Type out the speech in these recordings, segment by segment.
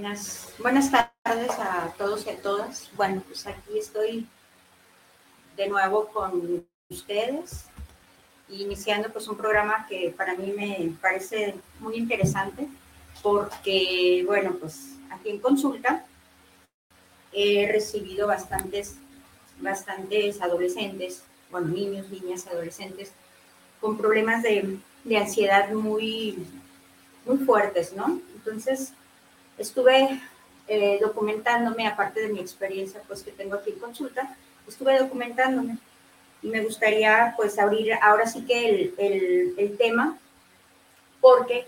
Buenas, buenas tardes a todos y a todas. Bueno, pues aquí estoy de nuevo con ustedes, iniciando pues un programa que para mí me parece muy interesante porque, bueno, pues aquí en consulta he recibido bastantes, bastantes adolescentes, bueno, niños, niñas, adolescentes con problemas de, de ansiedad muy, muy fuertes, ¿no? Entonces, estuve eh, documentándome, aparte de mi experiencia pues que tengo aquí en consulta, estuve documentándome y me gustaría pues abrir ahora sí que el, el, tema porque,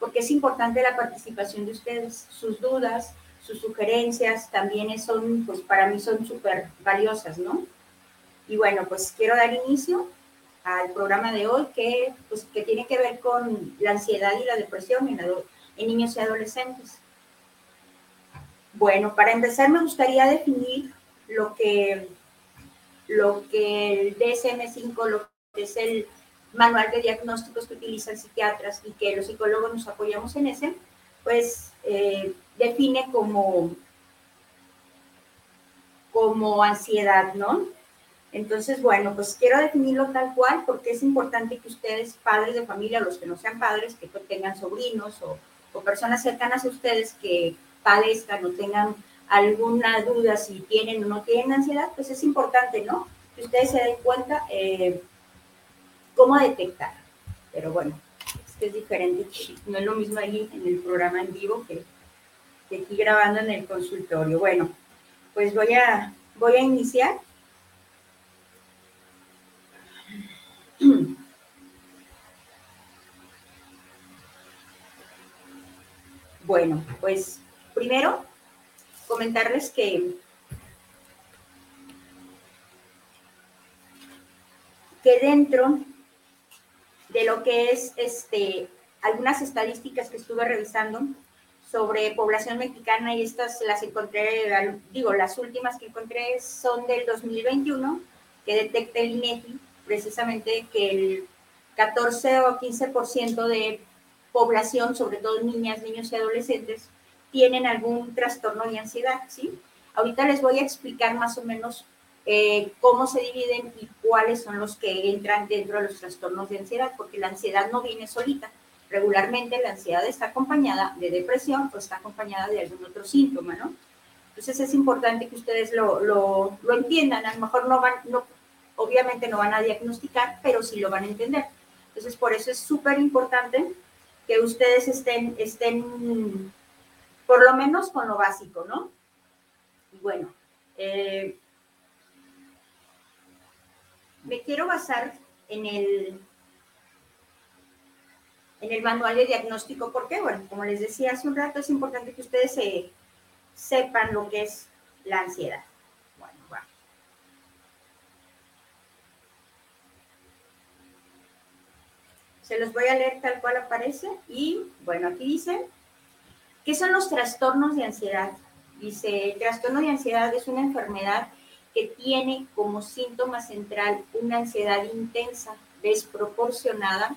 porque es importante la participación de ustedes, sus dudas, sus sugerencias también son, pues para mí son súper valiosas, ¿no? Y bueno, pues quiero dar inicio al programa de hoy que, pues, que tiene que ver con la ansiedad y la depresión en, en niños y adolescentes. Bueno, para empezar me gustaría definir lo que, lo que el DSM-5, lo que es el manual de diagnósticos que utilizan psiquiatras y que los psicólogos nos apoyamos en ese, pues eh, define como, como ansiedad, ¿no? Entonces, bueno, pues quiero definirlo tal cual porque es importante que ustedes, padres de familia, los que no sean padres, que tengan sobrinos o, o personas cercanas a ustedes que padezcan tengan alguna duda si tienen o no tienen ansiedad, pues es importante, ¿no? Que ustedes se den cuenta eh, cómo detectar. Pero bueno, es que es diferente, no es lo mismo ahí en el programa en vivo que, que aquí grabando en el consultorio. Bueno, pues voy a, voy a iniciar. Bueno, pues Primero, comentarles que, que dentro de lo que es este, algunas estadísticas que estuve revisando sobre población mexicana y estas las encontré, digo, las últimas que encontré son del 2021, que detecta el INEGI precisamente que el 14 o 15% de población, sobre todo niñas, niños y adolescentes, tienen algún trastorno de ansiedad, ¿sí? Ahorita les voy a explicar más o menos eh, cómo se dividen y cuáles son los que entran dentro de los trastornos de ansiedad, porque la ansiedad no viene solita. Regularmente la ansiedad está acompañada de depresión o está acompañada de algún otro síntoma, ¿no? Entonces es importante que ustedes lo, lo, lo entiendan. A lo mejor no van, no, obviamente no van a diagnosticar, pero sí lo van a entender. Entonces por eso es súper importante que ustedes estén, estén por lo menos con lo básico, ¿no? Bueno, eh, me quiero basar en el, en el manual de diagnóstico, porque, bueno, como les decía hace un rato, es importante que ustedes se, sepan lo que es la ansiedad. Bueno, bueno. Se los voy a leer tal cual aparece y, bueno, aquí dice, ¿Qué son los trastornos de ansiedad? Dice, el trastorno de ansiedad es una enfermedad que tiene como síntoma central una ansiedad intensa, desproporcionada,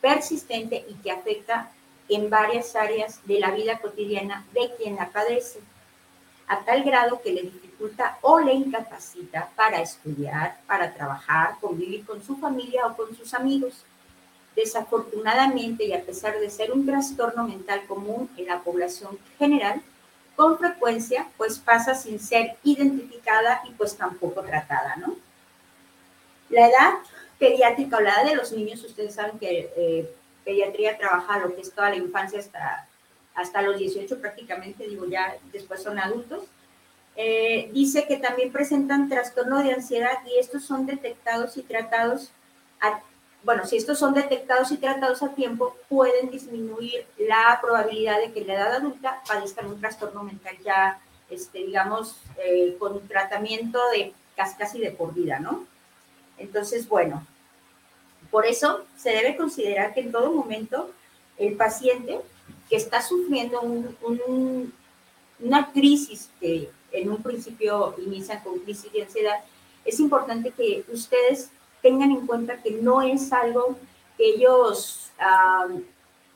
persistente y que afecta en varias áreas de la vida cotidiana de quien la padece, a tal grado que le dificulta o le incapacita para estudiar, para trabajar, convivir con su familia o con sus amigos Desafortunadamente, y a pesar de ser un trastorno mental común en la población general, con frecuencia pues pasa sin ser identificada y pues tampoco tratada, ¿no? La edad pediátrica o la edad de los niños, ustedes saben que eh, pediatría trabaja lo que es toda la infancia hasta, hasta los 18 prácticamente, digo ya después son adultos. Eh, dice que también presentan trastorno de ansiedad y estos son detectados y tratados, bueno, si estos son detectados y tratados a tiempo, pueden disminuir la probabilidad de que en la edad adulta padezcan un trastorno mental ya, este, digamos, eh, con tratamiento de casi, casi de por vida, ¿no? Entonces, bueno, por eso se debe considerar que en todo momento el paciente que está sufriendo una crisis que en un principio inicia con crisis de ansiedad, es importante que ustedes tengan en cuenta que no es algo que ellos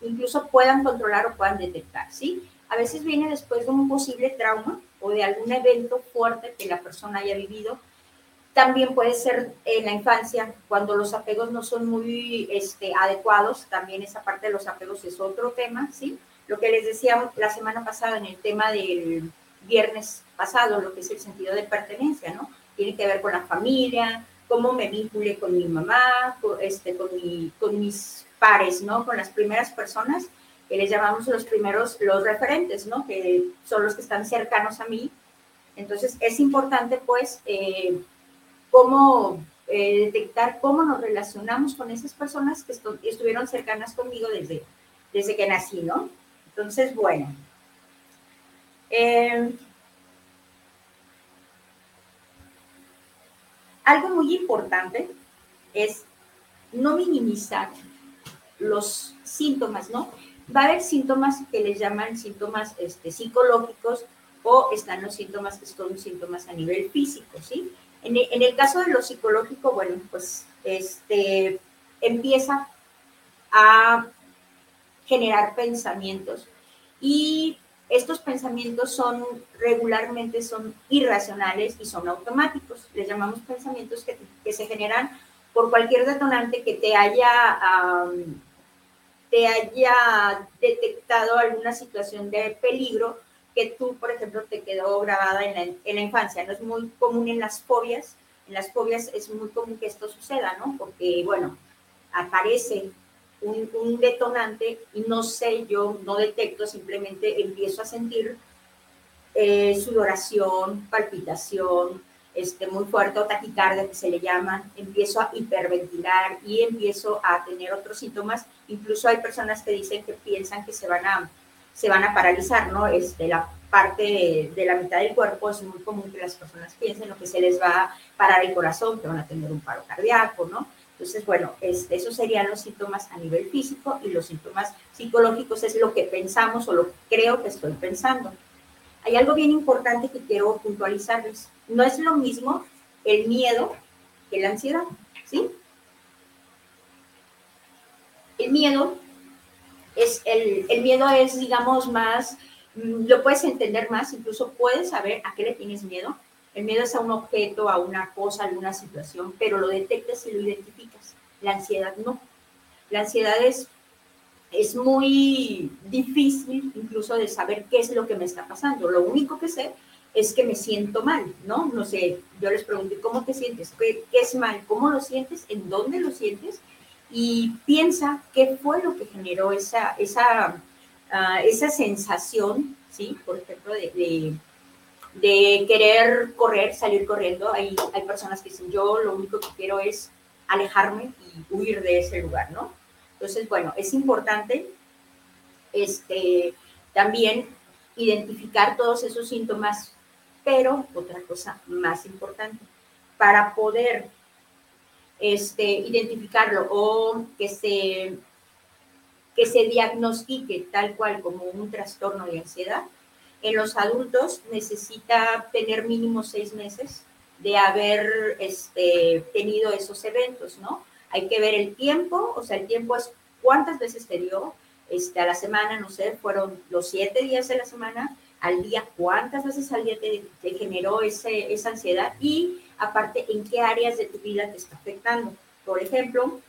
incluso puedan controlar o puedan detectar, ¿sí? A veces viene después de un posible trauma o de algún evento fuerte que la persona haya vivido también puede ser en la infancia, cuando los apegos no son muy este, adecuados, también esa parte de los apegos es otro tema, ¿sí? Lo que les decía la semana pasada en el tema del viernes pasado, lo que es el sentido de pertenencia, ¿no? Tiene que ver con la familia, cómo me vincule con mi mamá, con, este, con, mi, con mis pares, ¿no? Con las primeras personas que les llamamos los primeros, los referentes, ¿no? Que son los que están cercanos a mí. Entonces, es importante, pues, eh, cómo eh, detectar cómo nos relacionamos con esas personas que estuvieron cercanas conmigo desde, desde que nací, ¿no? Entonces, bueno. Eh, algo muy importante es no minimizar los síntomas, ¿no? Va a haber síntomas que les llaman síntomas este, psicológicos o están los síntomas que son síntomas a nivel físico, ¿sí? En el, caso de lo psicológico, bueno, pues este, empieza a generar pensamientos y estos pensamientos son regularmente son irracionales y son automáticos. Les llamamos pensamientos que, se generan por cualquier detonante que te haya, te haya detectado alguna situación de peligro que tú, por ejemplo, te quedó grabada en la, en la, infancia. No es muy común en las fobias. En las fobias es muy común que esto suceda, ¿no? Porque, bueno, aparece un, detonante y no sé, yo no detecto, simplemente empiezo a sentir eh, sudoración, palpitación, este, muy fuerte o taquicardia que se le llama, empiezo a hiperventilar y empiezo a tener otros síntomas. Incluso hay personas que dicen que piensan que se van a se van a paralizar, ¿no? Este, la parte de, la mitad del cuerpo es muy común que las personas piensen lo que se les va a parar el corazón, que van a tener un paro cardíaco, ¿no? Entonces, bueno, este, esos serían los síntomas a nivel físico y los síntomas psicológicos es lo que pensamos o lo creo que estoy pensando. Hay algo bien importante que quiero puntualizarles. No es lo mismo el miedo que la ansiedad, ¿sí? El miedo es el, el miedo es, digamos, más, mm, lo puedes entender más, incluso puedes saber a qué le tienes miedo. El miedo es a un objeto, a una cosa, a alguna situación, pero lo detectas y lo identificas. La ansiedad no. La ansiedad es, es muy difícil incluso de saber qué es lo que me está pasando. Lo único que sé es que me siento mal, ¿no? No sé, yo les pregunté, ¿cómo te sientes? ¿Qué, es mal? ¿Cómo lo sientes? ¿En dónde lo sientes? y piensa qué fue lo que generó esa, esa, ah, esa sensación, ¿sí? Por ejemplo, de, querer correr, salir corriendo. Hay, hay personas que dicen, yo lo único que quiero es alejarme y huir de ese lugar, ¿no? Entonces, bueno, es importante este, también identificar todos esos síntomas, pero otra cosa más importante, para poder este, identificarlo o que se, que se diagnostique tal cual como un trastorno de ansiedad, en los adultos necesita tener mínimo seis meses de haber este, tenido esos eventos, ¿no? Hay que ver el tiempo, o sea, el tiempo es cuántas veces te dio este, a la semana, no sé, fueron los siete días de la semana, al día, cuántas veces al día te, generó ese, esa ansiedad y aparte en qué áreas de tu vida te está afectando. Por ejemplo,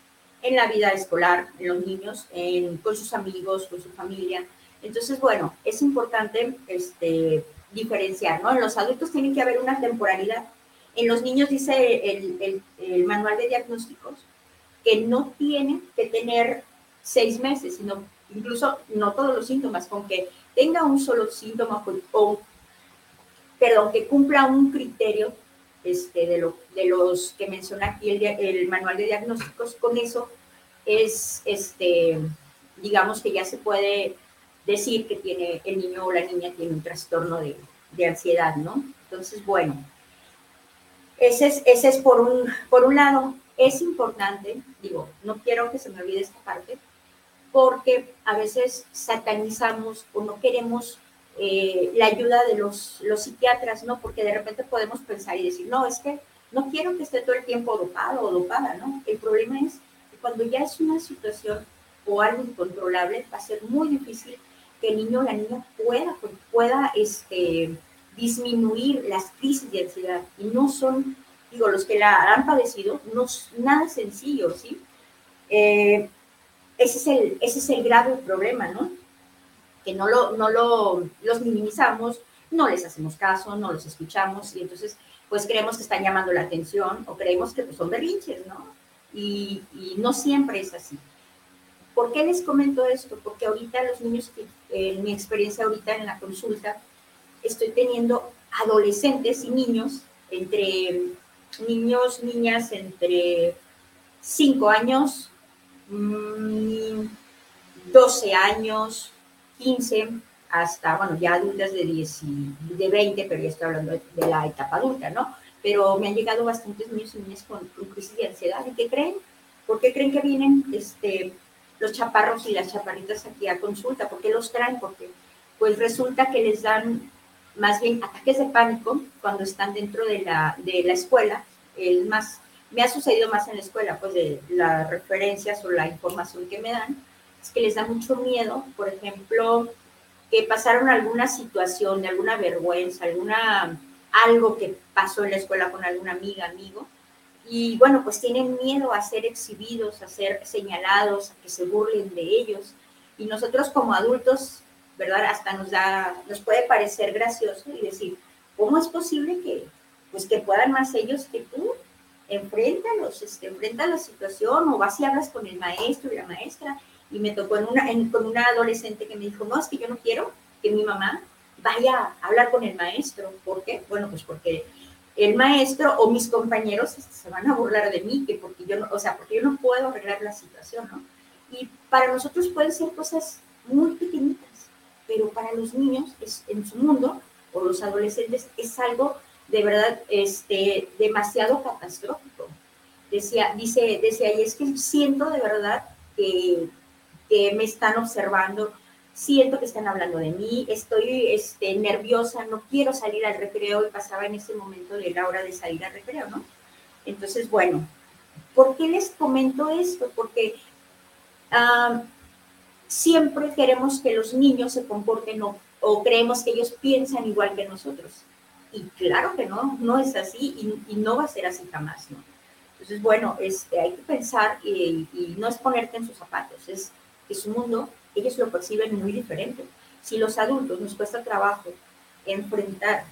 en la vida escolar, en los niños, en, con sus amigos, con su familia. Entonces, bueno, es importante este, diferenciar, ¿no? En los adultos tiene que haber una temporalidad. En los niños dice el, el, manual de diagnósticos que no tiene que tener seis meses, sino incluso no todos los síntomas, con que tenga un solo síntoma o, perdón, que cumpla un criterio este, de, lo, de los que menciona aquí el, el manual de diagnósticos, con eso es, este, digamos que ya se puede decir que tiene el niño o la niña tiene un trastorno de, de ansiedad, ¿no? Entonces, bueno, ese es, ese es por, un, por un lado, es importante, digo, no quiero que se me olvide esta parte, porque a veces satanizamos o no queremos eh, la ayuda de los, los psiquiatras, ¿no? Porque de repente podemos pensar y decir, no, es que no quiero que esté todo el tiempo dopado o dopada, ¿no? El problema es que cuando ya es una situación o algo incontrolable, va a ser muy difícil que el niño o la niña pueda, pueda este, disminuir las crisis de ansiedad. Y no son, digo, los que la han padecido, no es nada sencillo, ¿sí? Eh, ese, es el, ese es el grave problema, ¿no? Que no, lo, no lo, los minimizamos, no les hacemos caso, no los escuchamos y entonces pues creemos que están llamando la atención o creemos que pues, son berrinches, ¿no? Y no siempre es así. ¿Por qué les comento esto? Porque ahorita los niños, en mi experiencia ahorita en la consulta, estoy teniendo adolescentes y niños, entre niños, niñas entre 5 años, 12 mm, años, 15, hasta, bueno, ya adultas de, 10 de 20, pero ya estoy hablando de la etapa adulta, ¿no? Pero me han llegado bastantes niños y niñas con, crisis de ansiedad. ¿Y qué creen? ¿Por qué creen que vienen este, los chaparros y las chaparritas aquí a consulta. ¿Por qué los traen? Porque pues resulta que les dan más bien ataques de pánico cuando están dentro de la, de la escuela. El más, me ha sucedido más en la escuela, pues de las referencias o la información que me dan, es que les da mucho miedo, por ejemplo, que pasaron alguna situación de alguna vergüenza, alguna algo que pasó en la escuela con alguna amiga, amigo, y bueno, pues tienen miedo a ser exhibidos, a ser señalados, a que se burlen de ellos. Y nosotros como adultos, ¿verdad? Hasta nos da, nos puede parecer gracioso y decir, ¿cómo es posible que, pues que puedan más ellos que tú? Enfréntalos, este, enfrenta la situación o vas y hablas con el maestro y la maestra. Y me tocó en una, con una adolescente que me dijo, no, es que yo no quiero que mi mamá vaya a hablar con el maestro. ¿Por qué? Bueno, pues porque el maestro o mis compañeros se van a burlar de mí, que porque yo no, o sea, porque yo no puedo arreglar la situación, ¿no? Y para nosotros pueden ser cosas muy pequeñitas, pero para los niños es, en su mundo o los adolescentes es algo de verdad este, demasiado catastrófico. Decía, dice, decía, y es que siento de verdad que, que me están observando, siento que están hablando de mí, estoy este, nerviosa, no quiero salir al recreo y pasaba en ese momento de la hora de salir al recreo, ¿no? Entonces, bueno, ¿por qué les comento esto? Porque siempre queremos que los niños se comporten o, creemos que ellos piensan igual que nosotros. Y claro que no, no es así y, no va a ser así jamás, ¿no? Entonces, bueno, este, hay que pensar y, y no es ponerte en sus zapatos, es que su mundo ellos lo perciben muy diferente. Si los adultos nos cuesta trabajo enfrentar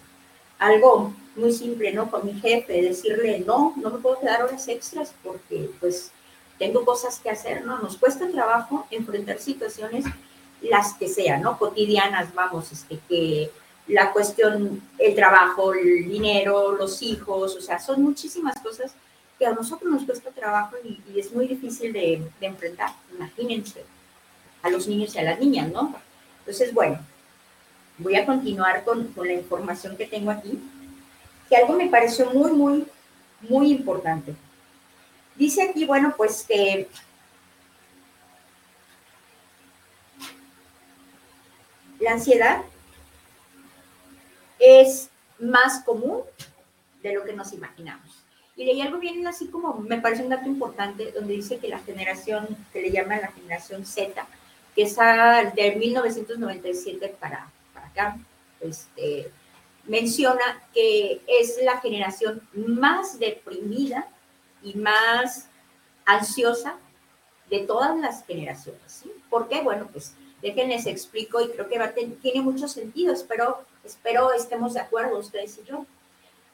algo muy simple, ¿no? Con mi jefe, decirle, no, no me puedo quedar horas extras porque pues tengo cosas que hacer, ¿no? Nos cuesta trabajo enfrentar situaciones, las que sean, ¿no? Cotidianas, vamos, este, que la cuestión, el trabajo, el dinero, los hijos, o sea, son muchísimas cosas que a nosotros nos cuesta trabajo y, es muy difícil de, de enfrentar, imagínense a los niños y a las niñas, ¿no? Entonces, bueno, voy a continuar con, con la información que tengo aquí, que algo me pareció muy, muy, muy importante. Dice aquí, bueno, pues que la ansiedad es más común de lo que nos imaginamos. Y leí algo bien así como, me parece un dato importante, donde dice que la generación, que le llaman la generación Z, que es de 1997 para, para acá, este, menciona que es la generación más deprimida y más ansiosa de todas las generaciones. ¿sí? ¿Por qué? Bueno, pues déjenles explico y creo que tiene mucho sentido, espero, espero estemos de acuerdo ustedes y yo.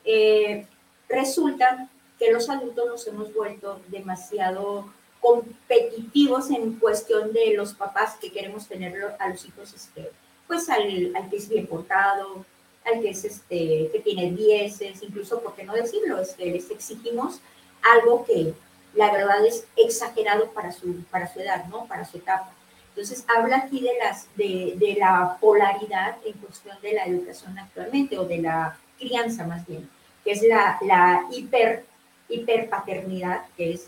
Eh, resulta que los adultos nos hemos vuelto demasiado competitivos en cuestión de los papás que queremos tener a los hijos, este, pues al, al, que es bien portado, al que es este, que tiene dieces, incluso, ¿por qué no decirlo? Este, les exigimos algo que la verdad es exagerado para su, para su edad, ¿no? Para su etapa. Entonces, habla aquí de, las, de, de la polaridad en cuestión de la educación actualmente, o de la crianza más bien, que es la, la hiper, hiperpaternidad, que es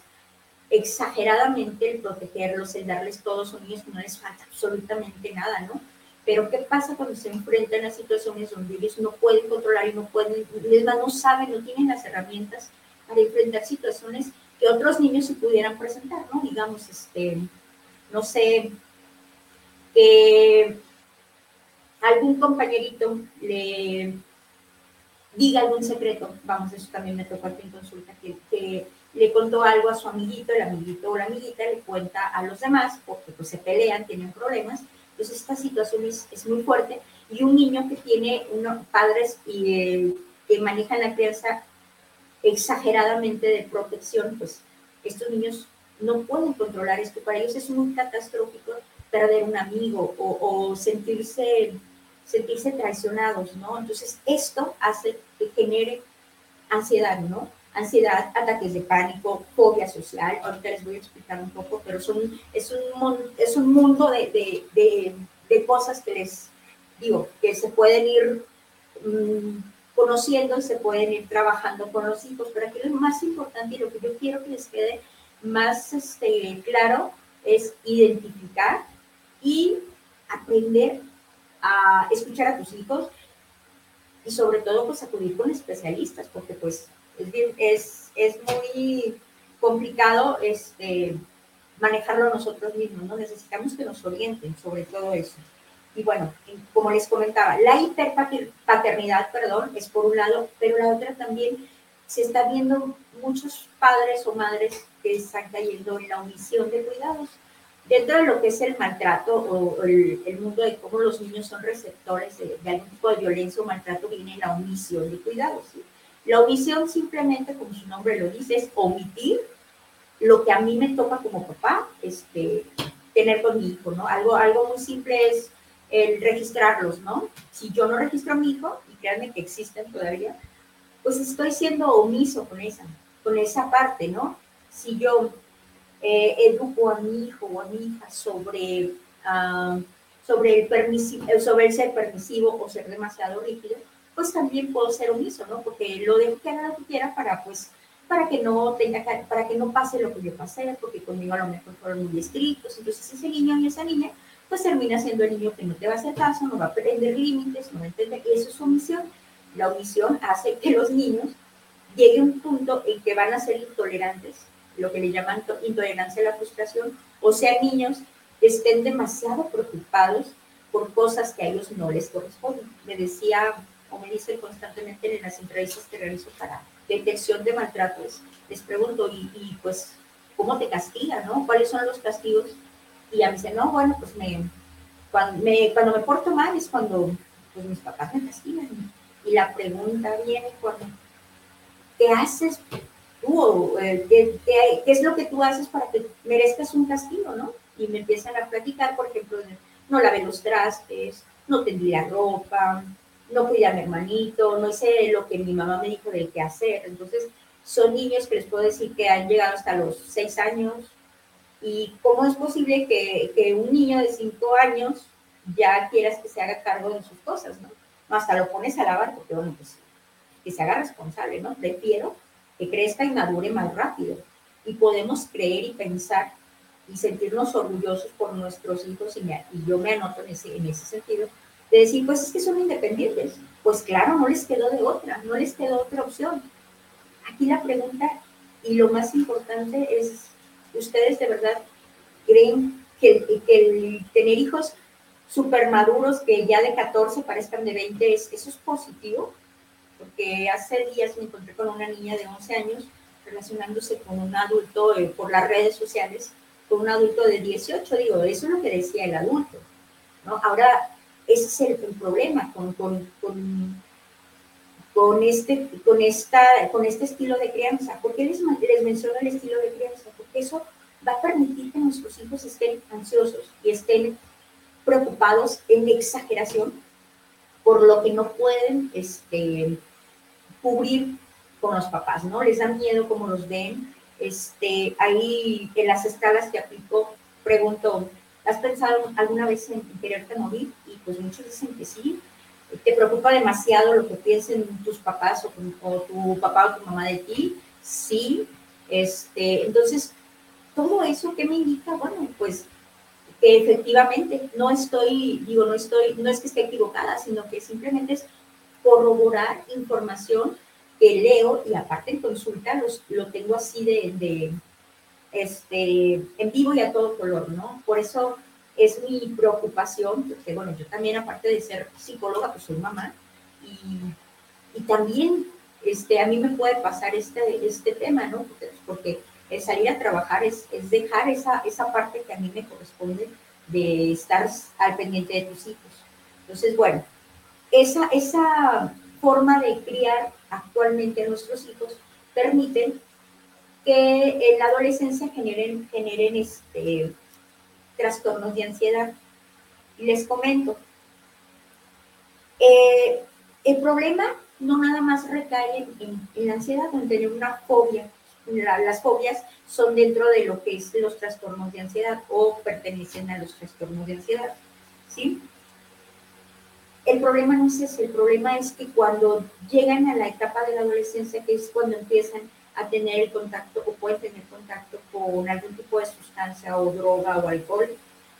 exageradamente el protegerlos, el darles todos los niños que no les falta absolutamente nada, ¿no? Pero ¿qué pasa cuando se enfrentan a situaciones donde ellos no pueden controlar y no pueden, les no saben, no tienen las herramientas para enfrentar situaciones que otros niños se pudieran presentar, ¿no? Digamos, este, no sé, que algún compañerito le diga algún secreto, vamos, eso también me tocó aquí en consulta, que le contó algo a su amiguito, el amiguito o la amiguita le cuenta a los demás, porque pues se pelean, tienen problemas. Entonces esta situación es, es muy fuerte y un niño que tiene unos padres eh, que manejan la crianza exageradamente de protección, pues estos niños no pueden controlar esto. Para ellos es muy catastrófico perder un amigo o, o sentirse, sentirse traicionados, ¿no? Entonces esto hace que genere ansiedad, ¿no? Ansiedad, ataques de pánico, fobia social. Ahorita les voy a explicar un poco, pero son, es, un, es un mundo de, de, de, cosas que les digo, que se pueden ir mm, conociendo y se pueden ir trabajando con los hijos. Pero aquí lo más importante y lo que yo quiero que les quede más este, claro es identificar y aprender a escuchar a tus hijos y sobre todo pues acudir con especialistas, porque pues es, es, muy complicado este, manejarlo nosotros mismos, ¿no? Necesitamos que nos orienten sobre todo eso. Y bueno, como les comentaba, la hiperpaternidad, perdón, es por un lado, pero la otra también se está viendo muchos padres o madres que están cayendo en la omisión de cuidados. Dentro de lo que es el maltrato o el, el mundo de cómo los niños son receptores de, de, algún tipo de violencia o maltrato, viene la omisión de cuidados. ¿sí? La omisión simplemente, como su nombre lo dice, es omitir lo que a mí me toca como papá este, tener con mi hijo, ¿no? Algo, algo muy simple es el registrarlos, ¿no? Si yo no registro a mi hijo, y créanme que existen todavía, pues estoy siendo omiso con esa, con esa parte, ¿no? Si yo eh, educo a mi hijo o a mi hija sobre, uh, sobre, el sobre el ser permisivo o ser demasiado rígido, pues también puedo ser omiso, ¿no? Porque lo dejo que haga lo que quiera para, pues, para que no tenga, para que no pase lo que yo pasé, porque conmigo a lo mejor fueron muy estrictos. Entonces ese niño y esa niña, pues termina siendo el niño que no te va a hacer caso, no va a aprender límites, no va a entender que eso es omisión. La omisión hace que los niños lleguen a un punto en que van a ser intolerantes, lo que le llaman intolerancia a la frustración, o sea, niños que estén demasiado preocupados por cosas que a ellos no les corresponden. Me decía como dicen constantemente en las entrevistas que realizo para detección de maltratos, les pregunto, y, pues, ¿cómo te castigan, no? ¿Cuáles son los castigos? Y a mí dicen, no, bueno, pues me cuando, me, cuando me porto mal es cuando pues, mis papás me castigan. Y la pregunta viene cuando, ¿qué haces tú? Eh, ¿Qué, qué, qué es lo que tú haces para que merezcas un castigo, no? Y me empiezan a platicar, por ejemplo, no lavé los trastes, no tendí la ropa, no cuidé a mi hermanito, no hice lo que mi mamá me dijo de qué hacer. Entonces, son niños que les puedo decir que han llegado hasta los seis años. ¿Y cómo es posible que, que un niño de cinco años ya quieras que se haga cargo de sus cosas, ¿no? Hasta lo pones a lavar porque, bueno, pues que se haga responsable, ¿no? Prefiero que crezca y madure más rápido. Y podemos creer y pensar y sentirnos orgullosos por nuestros hijos, y, y yo me anoto en ese, en ese sentido, de decir, pues es que son independientes. Pues claro, no les quedó de otra, no les quedó otra opción. Aquí la pregunta y lo más importante es, ¿ustedes de verdad creen que, el tener hijos super maduros que ya de 14 parezcan de 20, es, eso es positivo? Porque hace días me encontré con una niña de 11 años relacionándose con un adulto eh, por las redes sociales, con un adulto de 18, digo, eso es lo que decía el adulto. ¿no? Ahora ese es el, problema con, con, con, este, con, esta, con este estilo de crianza. ¿Por qué les, les menciono el estilo de crianza? Porque eso va a permitir que nuestros hijos estén ansiosos y estén preocupados en exageración por lo que no pueden este, cubrir con los papás, ¿no? Les da miedo cómo los ven. Este, ahí en las escalas que aplico, pregunto, ¿has pensado alguna vez en quererte morir? Pues muchos dicen que sí. ¿Te preocupa demasiado lo que piensen tus papás o, o tu papá o tu mamá de ti? Sí. Este, entonces, todo eso que me indica, bueno, pues que efectivamente no estoy, digo, no estoy, no es que esté equivocada, sino que simplemente es corroborar información que leo y aparte en consulta los, lo tengo así de, de, este, en vivo y a todo color, ¿no? Por eso es mi preocupación, porque bueno, yo también aparte de ser psicóloga, pues soy mamá y, y también este, a mí me puede pasar este, este tema, ¿no? Porque el salir a trabajar es, es dejar esa, esa parte que a mí me corresponde de estar al pendiente de tus hijos. Entonces, bueno, esa, esa forma de criar actualmente a nuestros hijos permiten que en la adolescencia generen, generen este, trastornos de ansiedad. Les comento, eh, el problema no nada más recae en, la ansiedad, en tener una fobia las fobias son dentro de lo que es los trastornos de ansiedad o pertenecen a los trastornos de ansiedad, ¿sí? El problema no es ese, el problema es que cuando llegan a la etapa de la adolescencia, que es cuando empiezan a tener el contacto o pueden tener contacto con algún tipo de sustancia o droga o alcohol,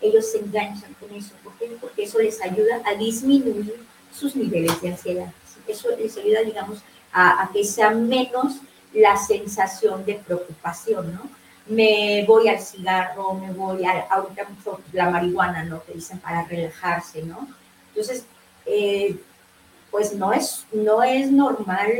ellos se enganchan con eso. ¿Por qué? Porque eso les ayuda a disminuir sus niveles de ansiedad. Eso les ayuda, digamos, a, a que sean menos la sensación de preocupación, ¿no? Me voy al cigarro, me voy a, ahorita mucho la marihuana, ¿no? Que dicen para relajarse, ¿no? Entonces, eh, pues no es, no es normal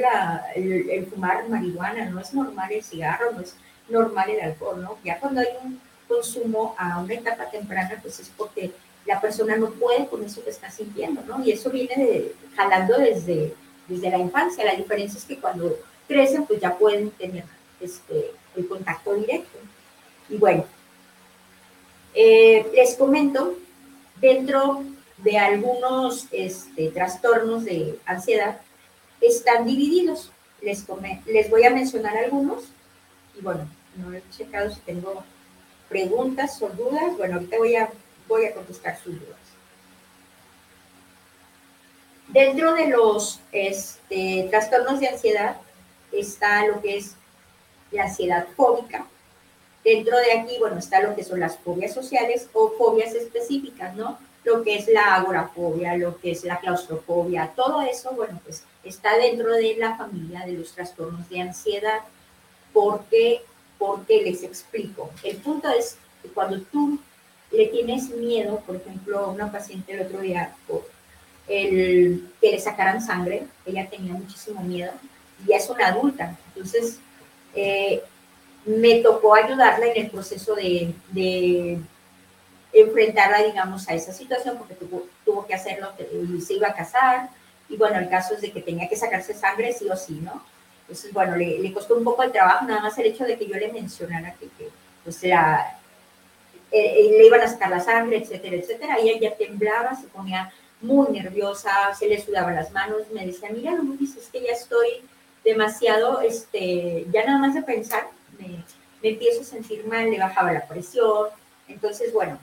el, fumar marihuana, no es normal el cigarro, no es normal el alcohol, ¿no? Ya cuando hay un consumo a una etapa temprana, pues es porque la persona no puede con eso que está sintiendo, ¿no? Y eso viene jalando desde, desde la infancia. La diferencia es que cuando crecen, pues ya pueden tener este, el contacto directo. Y bueno, eh, les comento, dentro de algunos este, trastornos de ansiedad, están divididos. Les, les voy a mencionar algunos. Y bueno, no he checado si tengo preguntas o dudas. Bueno, ahorita voy a, voy a contestar sus dudas. Dentro de los este, trastornos de ansiedad está lo que es la ansiedad fóbica. Dentro de aquí, bueno, está lo que son las fobias sociales o fobias específicas, ¿no? Lo que es la agorafobia, lo que es la claustrofobia, todo eso, bueno, pues está dentro de la familia de los trastornos de ansiedad. ¿Por qué? Porque les explico. El punto es que cuando tú le tienes miedo, por ejemplo, a una paciente el otro día, el, que le sacaran sangre, ella tenía muchísimo miedo, ya es una adulta. Entonces, eh, me tocó ayudarla en el proceso de, enfrentarla, digamos, a esa situación, porque tuvo, tuvo que hacerlo, se iba a casar, y bueno, el caso es de que tenía que sacarse sangre sí o sí, ¿no? Entonces, bueno, le, costó un poco el trabajo, nada más el hecho de que yo le mencionara que, pues, la, eh, eh, le iban a sacar la sangre, etcétera, etcétera, y ella temblaba, se ponía muy nerviosa, se le sudaban las manos, me decía, mira, no me dices que ya estoy demasiado, este, ya nada más de pensar, me, empiezo a sentir mal, le bajaba la presión. Entonces, bueno,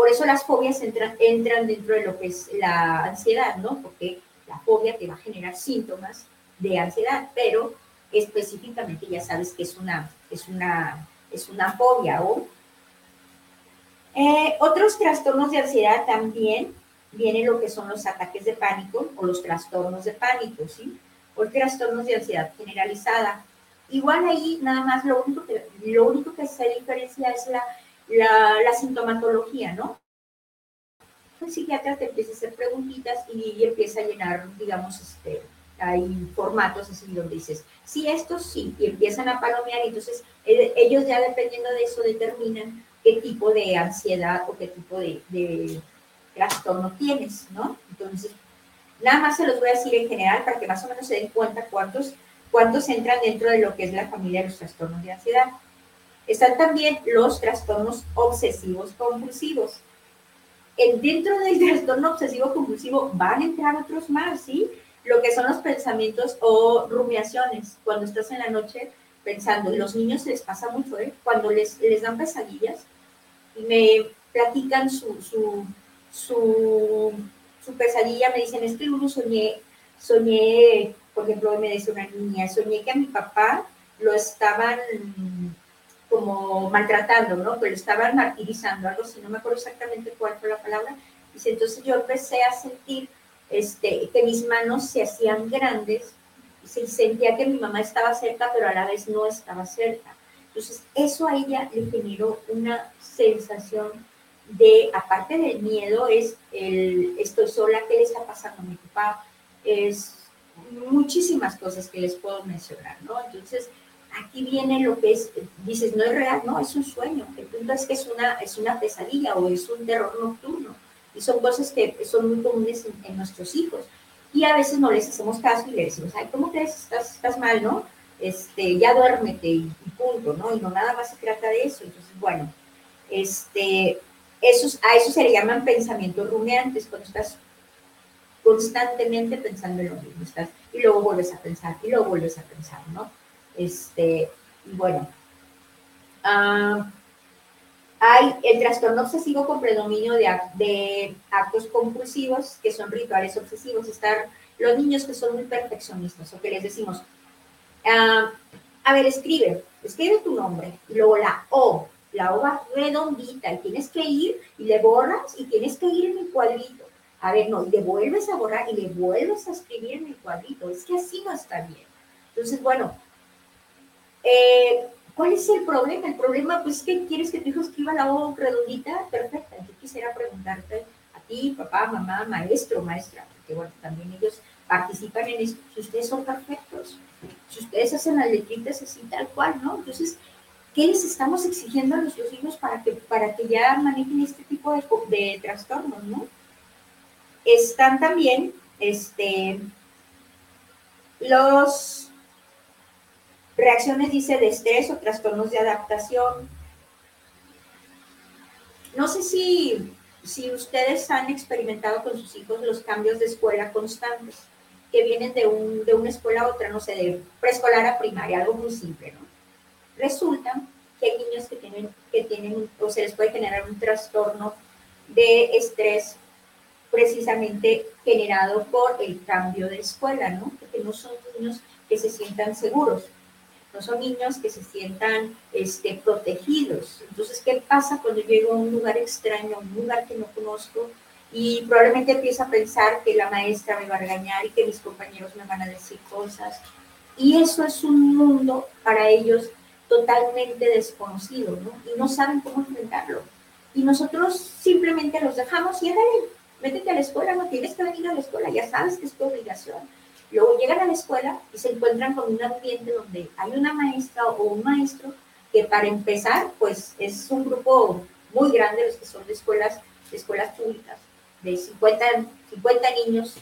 por eso las fobias entran, dentro de lo que es la ansiedad, ¿no? Porque la fobia te va a generar síntomas de ansiedad, pero específicamente ya sabes que es una, es una, es una fobia eh, otros trastornos de ansiedad también vienen lo que son los ataques de pánico o los trastornos de pánico, ¿sí? o trastornos de ansiedad generalizada. Igual ahí nada más lo único que, lo único que se diferencia es la, la, sintomatología, ¿no? El psiquiatra te empieza a hacer preguntitas y, empieza a llenar, digamos, este, hay formatos así donde dices, sí, esto sí, y empiezan a palomear, y entonces eh, ellos ya dependiendo de eso determinan qué tipo de ansiedad o qué tipo de, de trastorno tienes, ¿no? Entonces, Nada más se los voy a decir en general para que más o menos se den cuenta cuántos, cuántos entran dentro de lo que es la familia de los trastornos de ansiedad. Están también los trastornos obsesivos compulsivos. En, dentro del trastorno obsesivo compulsivo van a entrar otros más, ¿sí? Lo que son los pensamientos o rumiaciones. Cuando estás en la noche pensando, los niños les pasa mucho, ¿eh? Cuando les, les dan pesadillas y me platican su, su, su, pesadilla, me dicen, es que Lulu soñé, soñé, por ejemplo, me dice una niña, soñé que a mi papá lo estaban como maltratando, ¿no? Lo estaban martirizando, algo así, no me acuerdo exactamente cuál fue la palabra. Dice, entonces yo empecé a sentir este, que mis manos se hacían grandes y sentía que mi mamá estaba cerca, pero a la vez no estaba cerca. Entonces, eso a ella le generó una sensación de, aparte del miedo, es el estoy sola, ¿qué le está pasando a mi papá? Es muchísimas cosas que les puedo mencionar, ¿no? Entonces, aquí viene lo que es, dices, no es real, no, es un sueño. El punto es que es una, es una pesadilla o es un terror nocturno. Y son cosas que son muy comunes en, nuestros hijos. Y a veces no les hacemos caso y le decimos, ay, ¿cómo crees? Estás, estás mal, ¿no? Este, ya duérmete y, punto, ¿no? Y no nada más se trata de eso. Entonces, bueno, este, esos, a eso se le llaman pensamientos rumiantes, cuando estás constantemente pensando en lo mismo, estás, y luego vuelves a pensar, y luego vuelves a pensar, ¿no? Este, bueno, ah, hay el trastorno obsesivo con predominio de, actos compulsivos, que son rituales obsesivos. Están los niños que son muy perfeccionistas, o que les decimos, ah, a ver, escribe, escribe tu nombre, y luego la O, la O va redondita, y tienes que ir, y le borras, y tienes que ir en el cuadrito. A ver, no, y le vuelves a borrar, y le vuelves a escribir en el cuadrito. Es que así no está bien. Entonces, bueno, eh, ¿Cuál es el problema? El problema, pues, que quieres que tu hijo escriba la O redondita, perfecta. Yo quisiera preguntarte a ti, papá, mamá, maestro, maestra, porque bueno, también ellos participan en esto. Si ustedes son perfectos, si ustedes hacen las letritas así tal cual, ¿no? Entonces, ¿qué les estamos exigiendo a nuestros hijos para que, para que ya manejen este tipo de, de trastornos, ¿no? Están también, este, los Reacciones, dice, de estrés o trastornos de adaptación. No sé si, si ustedes han experimentado con sus hijos los cambios de escuela constantes, que vienen de, un, de una escuela a otra, no sé, de preescolar a primaria, algo muy simple, ¿no? Resulta que hay niños que tienen, que tienen o se les puede generar un trastorno de estrés precisamente generado por el cambio de escuela, ¿no? Porque no son niños que se sientan seguros no son niños que se sientan este, protegidos. Entonces, ¿qué pasa cuando llego a un lugar extraño, a un lugar que no conozco? Y probablemente empiezo a pensar que la maestra me va a regañar y que mis compañeros me van a decir cosas. Y eso es un mundo para ellos totalmente desconocido, ¿no? Y no saben cómo enfrentarlo. Y nosotros simplemente los dejamos y dale, métete a la escuela, no tienes que venir a la escuela, ya sabes que es tu obligación Luego llegan a la escuela y se encuentran con un ambiente donde hay una maestra o un maestro que para empezar, pues es un grupo muy grande, los que son de escuelas, escuelas públicas, de 50, 50 niños,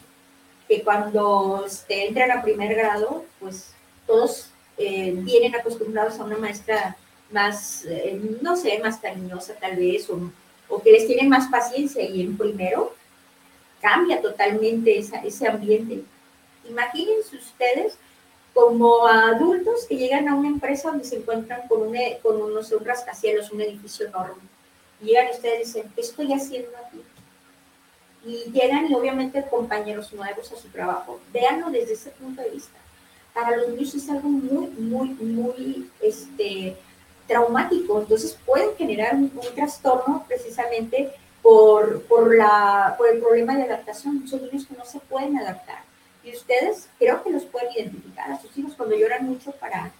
que cuando este, entran a primer grado, pues todos eh, vienen acostumbrados a una maestra más, eh, no sé, más cariñosa tal vez, o, o, que les tienen más paciencia y en primero cambia totalmente ese ambiente Imagínense ustedes como adultos que llegan a una empresa donde se encuentran con, un, unos, un rascacielos, un edificio enorme. Llegan ustedes y dicen, ¿qué estoy haciendo aquí? Y llegan y obviamente compañeros nuevos a su trabajo. Véanlo desde ese punto de vista. Para los niños es algo muy, muy, muy este, traumático. Entonces pueden generar un, trastorno precisamente por, por el problema de adaptación. Son niños que no se pueden adaptar y ustedes creo que los pueden identificar a sus hijos cuando lloran mucho para,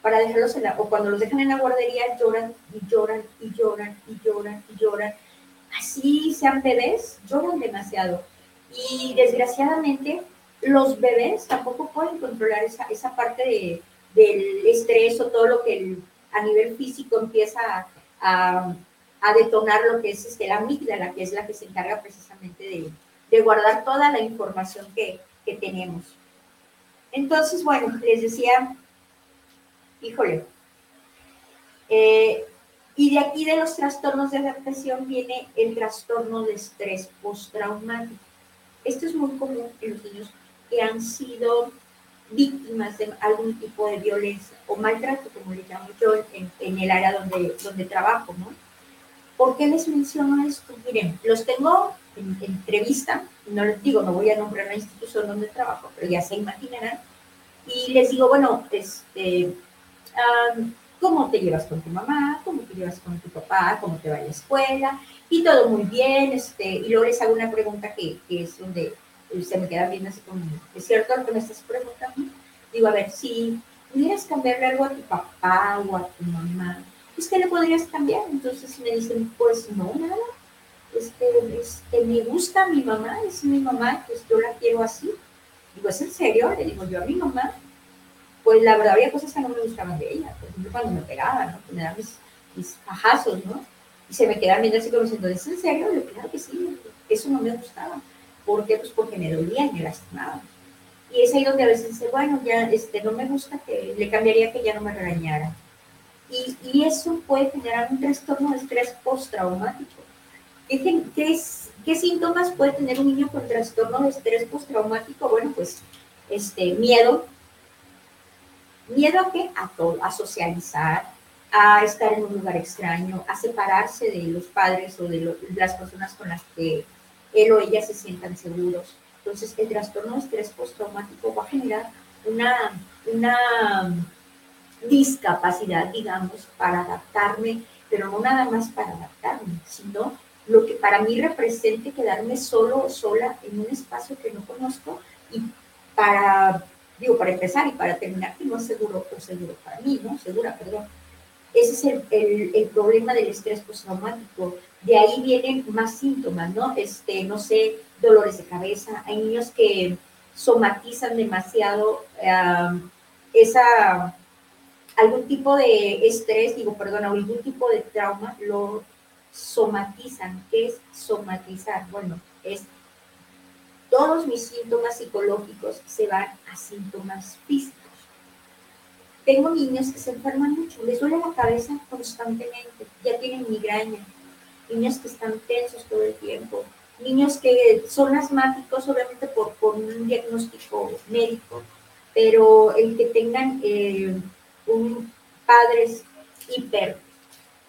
para dejarlos en la, o cuando los dejan en la guardería, lloran y lloran y lloran y lloran y lloran. Así sean bebés, lloran demasiado. Y desgraciadamente los bebés tampoco pueden controlar esa, esa parte de, del estrés o todo lo que a nivel físico empieza a, a, detonar lo que es este, la amígdala, que es la que se encarga precisamente de, de guardar toda la información que, que tenemos. Entonces, bueno, les decía, híjole, Eh, y de aquí de los trastornos de adaptación viene el trastorno de estrés postraumático. Esto es muy común en los niños que han sido víctimas de algún tipo de violencia o maltrato, como le llamo yo en, el área donde, donde trabajo, ¿no? ¿Por qué les menciono esto? Miren, los tengo en, entrevista, no les digo, no voy a nombrar la institución donde trabajo, pero ya se imaginarán, y les digo, bueno, este, ¿cómo te llevas con tu mamá? ¿Cómo te llevas con tu papá? ¿Cómo te va a la escuela? Y todo muy bien, este, y luego les hago una pregunta que, que es donde se me queda viendo así como, ¿es cierto lo que me estás preguntando? Digo, a ver, si pudieras cambiarle algo a tu papá o a tu mamá, ¿es que le podrías cambiar? Entonces me dicen, pues no, nada. Este, este, me gusta mi mamá, es mi mamá, pues yo la quiero así. Digo, ¿es en serio? Le digo yo a mi mamá, pues la verdad había cosas que no me gustaban de ella. Por ejemplo, cuando me pegaba, ¿no? Que me daban mis, pajazos, ¿no? Y se me quedaban viendo así como diciendo, ¿es en serio? Le claro que sí, eso no me gustaba. ¿Por qué? Pues porque me dolía y me lastimaba. Y es ahí donde a veces dice, bueno, ya este, no me gusta que le cambiaría que ya no me regañara. Y, y eso puede generar un trastorno de estrés postraumático. ¿Qué, qué, ¿Qué síntomas puede tener un niño con trastorno de estrés postraumático? Bueno, pues este, miedo. ¿Miedo a qué? A todo, a socializar, a estar en un lugar extraño, a separarse de los padres o de las personas con las que él o ella se sientan seguros. Entonces, el trastorno de estrés postraumático va a generar una, una discapacidad, digamos, para adaptarme, pero no nada más para adaptarme, sino lo que para mí represente quedarme solo o sola en un espacio que no conozco y para, digo, para empezar y para terminar, que no es seguro o seguro para mí, ¿no? Segura, perdón. Ese es el, el, el problema del estrés postraumático, de ahí vienen más síntomas, ¿no? Este, no sé, dolores de cabeza. Hay niños que somatizan demasiado esa, algún tipo de estrés, digo, perdón, algún tipo de trauma, lo somatizan. ¿Qué es somatizar? Bueno, es todos mis síntomas psicológicos se van a síntomas físicos. Tengo niños que se enferman mucho, les duele la cabeza constantemente, ya tienen migraña, niños que están tensos todo el tiempo, niños que son asmáticos obviamente por, por un diagnóstico médico, pero el que tengan eh, un padres hiper,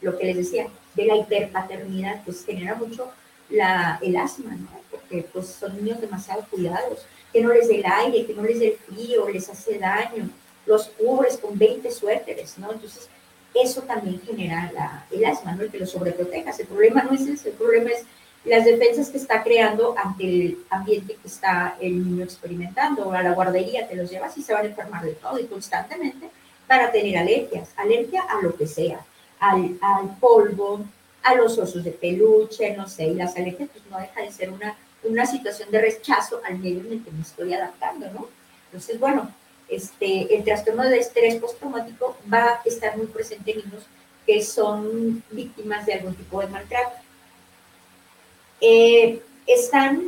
lo que les decía, de la hiperpaternidad, pues genera mucho la, el asma, ¿no? Porque pues son niños demasiado cuidados, que no les dé el aire, que no les dé el frío, les hace daño, los cubres con 20 suéteres, ¿no? Entonces, eso también genera la, el asma, ¿no? El que lo sobreprotejas. El problema no es ese, el problema es las defensas que está creando ante el ambiente que está el niño experimentando. A la guardería te los llevas y se van a enfermar de todo y constantemente para tener alergias. Alergia a lo que sea, al, al polvo, a los osos de peluche, no sé, y las alergias pues no deja de ser una, una situación de rechazo al medio en el que me estoy adaptando, ¿no? Entonces, bueno, este, el trastorno de estrés postraumático va a estar muy presente en niños que son víctimas de algún tipo de maltrato. Eh, están,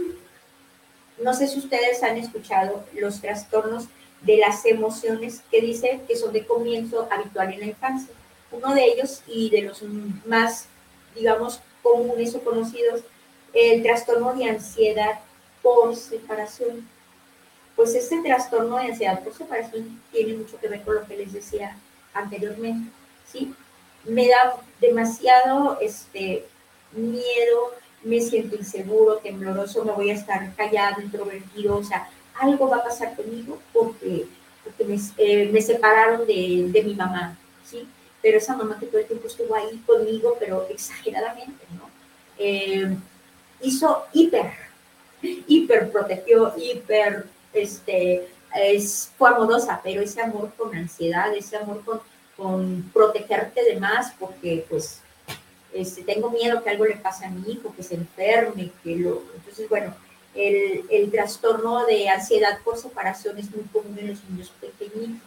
no sé si ustedes han escuchado los trastornos de las emociones que dice que son de comienzo habitual en la infancia. Uno de ellos y de los más, digamos, comunes o conocidos, el trastorno de ansiedad por separación pues este trastorno de ansiedad por separación tiene mucho que ver con lo que les decía anteriormente, ¿sí? Me da demasiado este, miedo, me siento inseguro, tembloroso, me voy a estar callado, introvertido, o sea, algo va a pasar conmigo porque, porque me, eh, me separaron de, de, mi mamá, ¿sí? Pero esa mamá que todo el tiempo estuvo ahí conmigo, pero exageradamente, ¿no? Eh, hizo hiper, hiper protegió, hiper este, es, fue amorosa, pero ese amor con ansiedad, ese amor con, con protegerte de más, porque pues este, tengo miedo que algo le pase a mi hijo, que se enferme, que lo... Entonces, bueno, el, el trastorno de ansiedad por separación es muy común en los niños pequeñitos.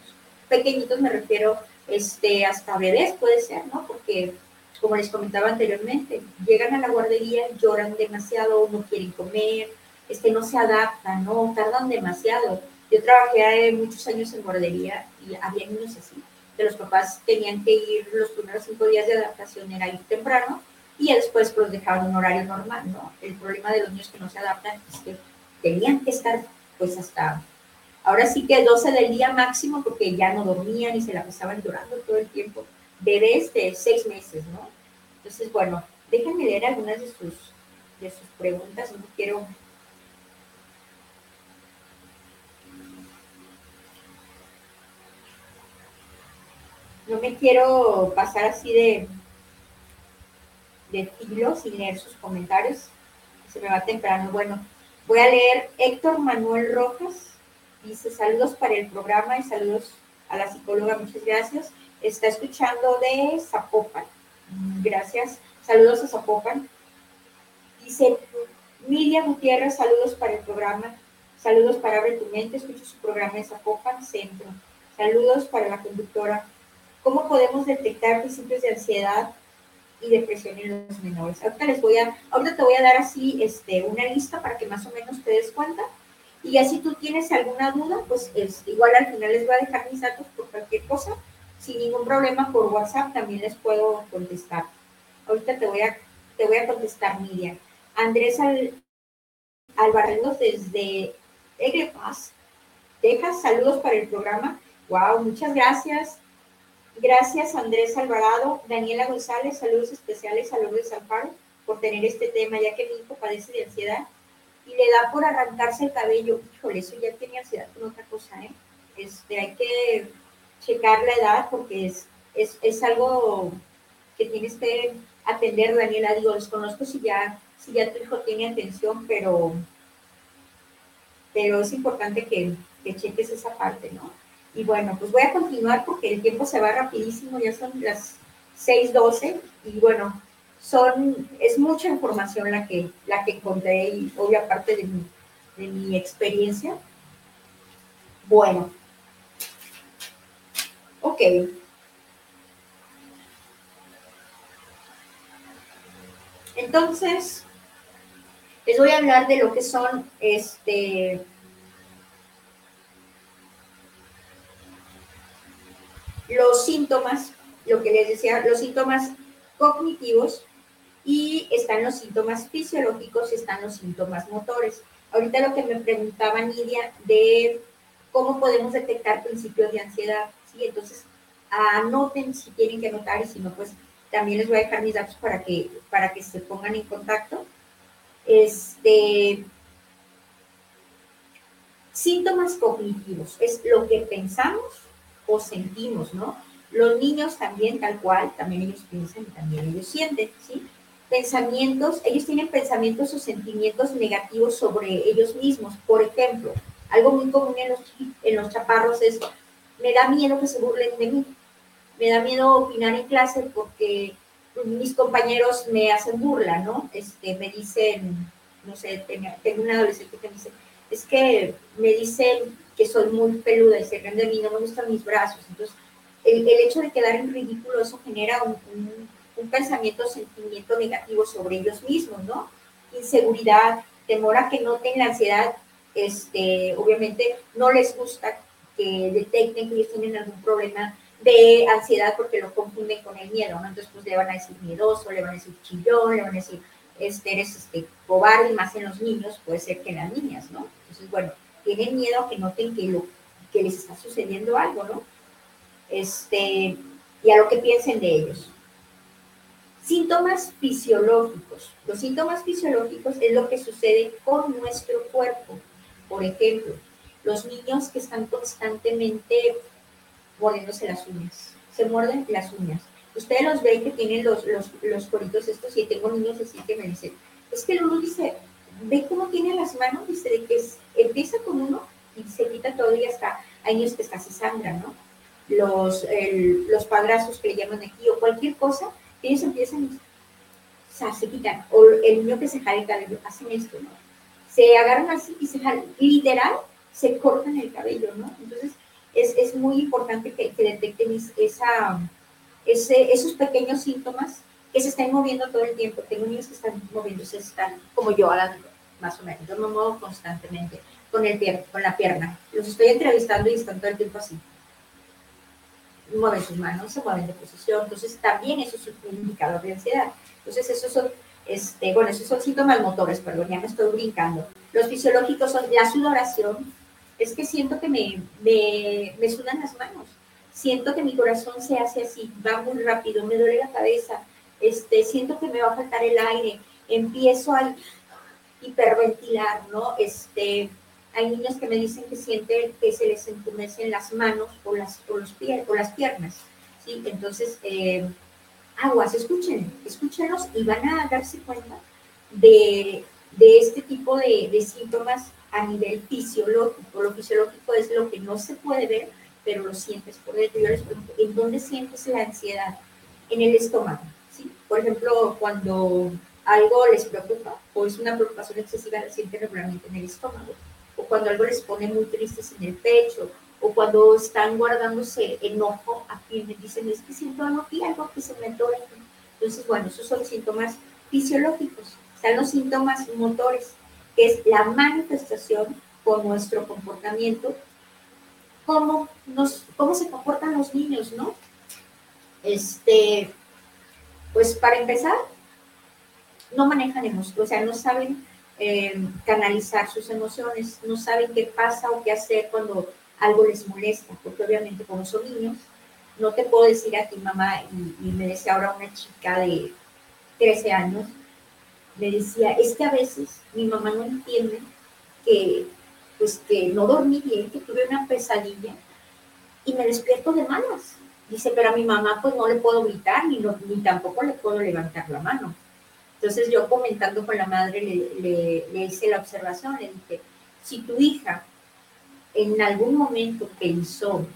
Pequeñitos me refiero este, hasta bebés, puede ser, ¿no? Porque, como les comentaba anteriormente, llegan a la guardería, lloran demasiado, no quieren comer, es que no se adaptan, ¿no? Tardan demasiado. Yo trabajé muchos años en guardería y había niños así, que los papás tenían que ir los primeros cinco días de adaptación era ir temprano y después los dejaban un horario normal, ¿no? El problema de los niños que no se adaptan es que tenían que estar pues hasta, ahora sí que 12 del día máximo porque ya no dormían y se la pasaban llorando todo el tiempo, bebés de seis meses, ¿no? Entonces, bueno, déjenme leer algunas de sus, de sus preguntas, no quiero no me quiero pasar así de, de filo sin leer sus comentarios. Se me va temprano. Bueno, voy a leer Héctor Manuel Rojas. Dice saludos para el programa y saludos a la psicóloga. Muchas gracias. Está escuchando de Zapopan. Gracias. Saludos a Zapopan. Dice Miriam Gutiérrez, saludos para el programa. Saludos para Abre tu Mente. Escucho su programa en Zapopan Centro. Saludos para la conductora ¿Cómo podemos detectar principios de ansiedad y depresión en los menores? Ahorita les voy a, ahorita te voy a dar así este, una lista para que más o menos te des cuenta. Y así tú tienes alguna duda, pues es, igual al final les voy a dejar mis datos por cualquier cosa. Sin ningún problema por WhatsApp también les puedo contestar. Ahorita te voy a, te voy a contestar, Miriam. Andrés Al, Alvarado desde Egle Texas. Saludos para el programa. Wow, muchas gracias. Gracias Andrés Alvarado, Daniela González, saludos especiales a Lourdes Alfaro por tener este tema, ya que mi hijo padece de ansiedad y le da por arrancarse el cabello. Híjole, eso ya tiene ansiedad con otra cosa, ¿eh? Este, hay que checar la edad porque es, es, es algo que tienes que atender, Daniela. Digo, desconozco si ya, si ya tu hijo tiene atención, pero, pero es importante que, que cheques esa parte, ¿no? Y bueno, pues voy a continuar porque el tiempo se va rapidísimo, ya son las 6.12 y bueno, son, es mucha información la que, la que encontré y obvia parte de mi, de mi experiencia. Bueno, ok. Entonces, les voy a hablar de lo que son este, los síntomas, lo que les decía, los síntomas cognitivos y están los síntomas fisiológicos y están los síntomas motores. Ahorita lo que me preguntaba Nidia de cómo podemos detectar principios de ansiedad, ¿sí? Entonces, anoten si tienen que anotar y si no, pues también les voy a dejar mis datos para que, para que se pongan en contacto. Este, síntomas cognitivos es lo que pensamos, o sentimos, ¿no? Los niños también, tal cual, también ellos piensan y también ellos sienten, ¿sí? Pensamientos, ellos tienen pensamientos o sentimientos negativos sobre ellos mismos. Por ejemplo, algo muy común en los, en los chaparros es, me da miedo que se burlen de mí, me da miedo opinar en clase porque mis compañeros me hacen burla, ¿no? Este, me dicen, no sé, tengo un adolescente que me dice, es que me dicen que soy muy peluda y se ríen de mí, no me gustan mis brazos. Entonces, el, el hecho de quedar en ridículo, eso genera un, un, pensamiento, sentimiento negativo sobre ellos mismos, ¿no? Inseguridad, temor a que noten la ansiedad, este, obviamente no les gusta que detecten que ellos tienen algún problema de ansiedad porque lo confunden con el miedo, ¿no? Entonces, pues le van a decir miedoso, le van a decir chillón, le van a decir, este, eres este, cobarde, más en los niños, puede ser que en las niñas, ¿no? Entonces, bueno, tienen miedo a que noten que, lo, que les está sucediendo algo, ¿no? Este, y a lo que piensen de ellos. Síntomas fisiológicos. Los síntomas fisiológicos es lo que sucede con nuestro cuerpo. Por ejemplo, los niños que están constantemente mordiéndose las uñas, se muerden las uñas. Ustedes los ven que tienen los, los, los coritos estos y tengo niños así que me dicen, es que Lulu dice, ve cómo tiene las manos, dice, de que empieza con uno y se quita todo y hasta hay niños que casi sangran, ¿no? Los, los padrazos que le llaman aquí o cualquier cosa, ellos empiezan, o sea, se quitan, o el niño que se jala el cabello, hacen esto, ¿no? Se agarran así y se jalan, literal, se cortan el cabello, ¿no? Entonces, es, es muy importante que, detecten esa, ese, esos pequeños síntomas que se están moviendo todo el tiempo. Tengo niños que están moviéndose, están como yo, más o menos. Yo me muevo constantemente con, el, con la pierna. Los estoy entrevistando y están todo el tiempo así. Mueven sus manos, se mueven de posición, entonces también eso es un indicador de ansiedad. Entonces esos son, este, bueno, esos son síntomas motores, perdón, ya me estoy brincando. Los fisiológicos son la sudoración, es que siento que me, me, me sudan las manos, siento que mi corazón se hace así, va muy rápido, me duele la cabeza, este, siento que me va a faltar el aire, empiezo a hiperventilar, ¿no? Este, hay niños que me dicen que sienten que se les entumecen las manos o las, o los pies, o las piernas, ¿sí? Entonces, eh, aguas, escuchen, escúchenlos y van a darse cuenta de, de este tipo de, síntomas a nivel fisiológico. Lo fisiológico es lo que no se puede ver, pero lo sientes por dentro. ¿en dónde sientes la ansiedad? En el estómago, ¿sí? Por ejemplo, cuando algo les preocupa o es una preocupación excesiva, la sienten regularmente en el estómago o cuando algo les pone muy tristes en el pecho, o cuando están guardándose enojo, aquí me dicen, es que siento algo aquí, algo que se me atora. Entonces, bueno, esos son síntomas fisiológicos. Están los síntomas motores, que es la manifestación con nuestro comportamiento, cómo, nos, cómo se comportan los niños, ¿no? Este, pues para empezar, no manejan emociones, o sea, no saben eh, canalizar sus emociones, no saben qué pasa o qué hacer cuando algo les molesta, porque obviamente como son niños, no te puedo decir a ti mamá, y, me decía ahora una chica de 13 años, me decía, es que a veces mi mamá no entiende que, pues, que no dormí bien, que tuve una pesadilla y me despierto de malas. Dice, pero a mi mamá pues no le puedo gritar ni, ni tampoco le puedo levantar la mano. Entonces yo comentando con la madre le, hice la observación, le dije, si tu hija en algún momento pensó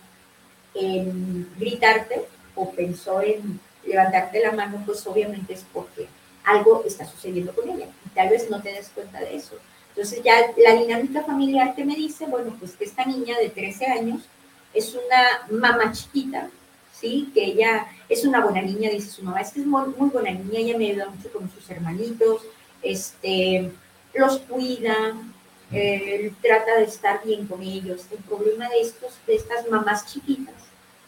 en gritarte o pensó en levantarte la mano, pues obviamente es porque algo está sucediendo con ella y tal vez no te des cuenta de eso. Entonces ya la dinámica familiar que me dice, bueno, pues que esta niña de 13 años es una mamá chiquita que ella es una buena niña, dice su mamá, es que es muy, buena niña, ella me ayuda mucho con sus hermanitos, este, los cuida, trata de estar bien con ellos. El problema de, estos, de estas mamás chiquitas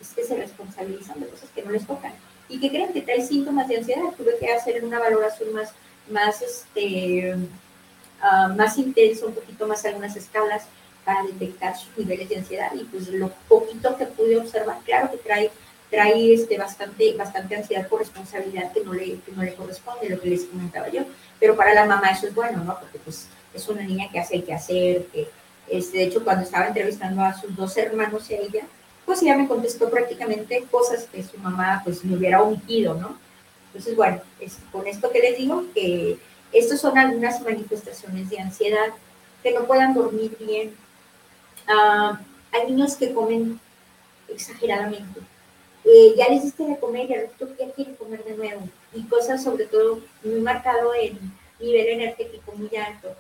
es que se responsabilizan de cosas que no les tocan y que creen que trae síntomas de ansiedad. Tuve que hacer una valoración más, más, este, uh, más intensa, un poquito más algunas escalas para detectar sus niveles de ansiedad y pues lo poquito que pude observar, claro que trae trae este, bastante, bastante ansiedad por responsabilidad que no, le, que no le corresponde, lo que les comentaba yo. Pero para la mamá eso es bueno, ¿no? Porque pues es una niña que hace el que hacer, que, este, de hecho, cuando estaba entrevistando a sus dos hermanos y a ella, pues ella me contestó prácticamente cosas que su mamá pues me hubiera omitido, ¿no? Entonces, bueno, es, con esto que les digo, que estas son algunas manifestaciones de ansiedad, que no puedan dormir bien. Uh, hay niños que comen exageradamente, ya les diste de comer y al ya quieren comer de nuevo. Y cosas sobre todo muy marcado en nivel energético muy alto,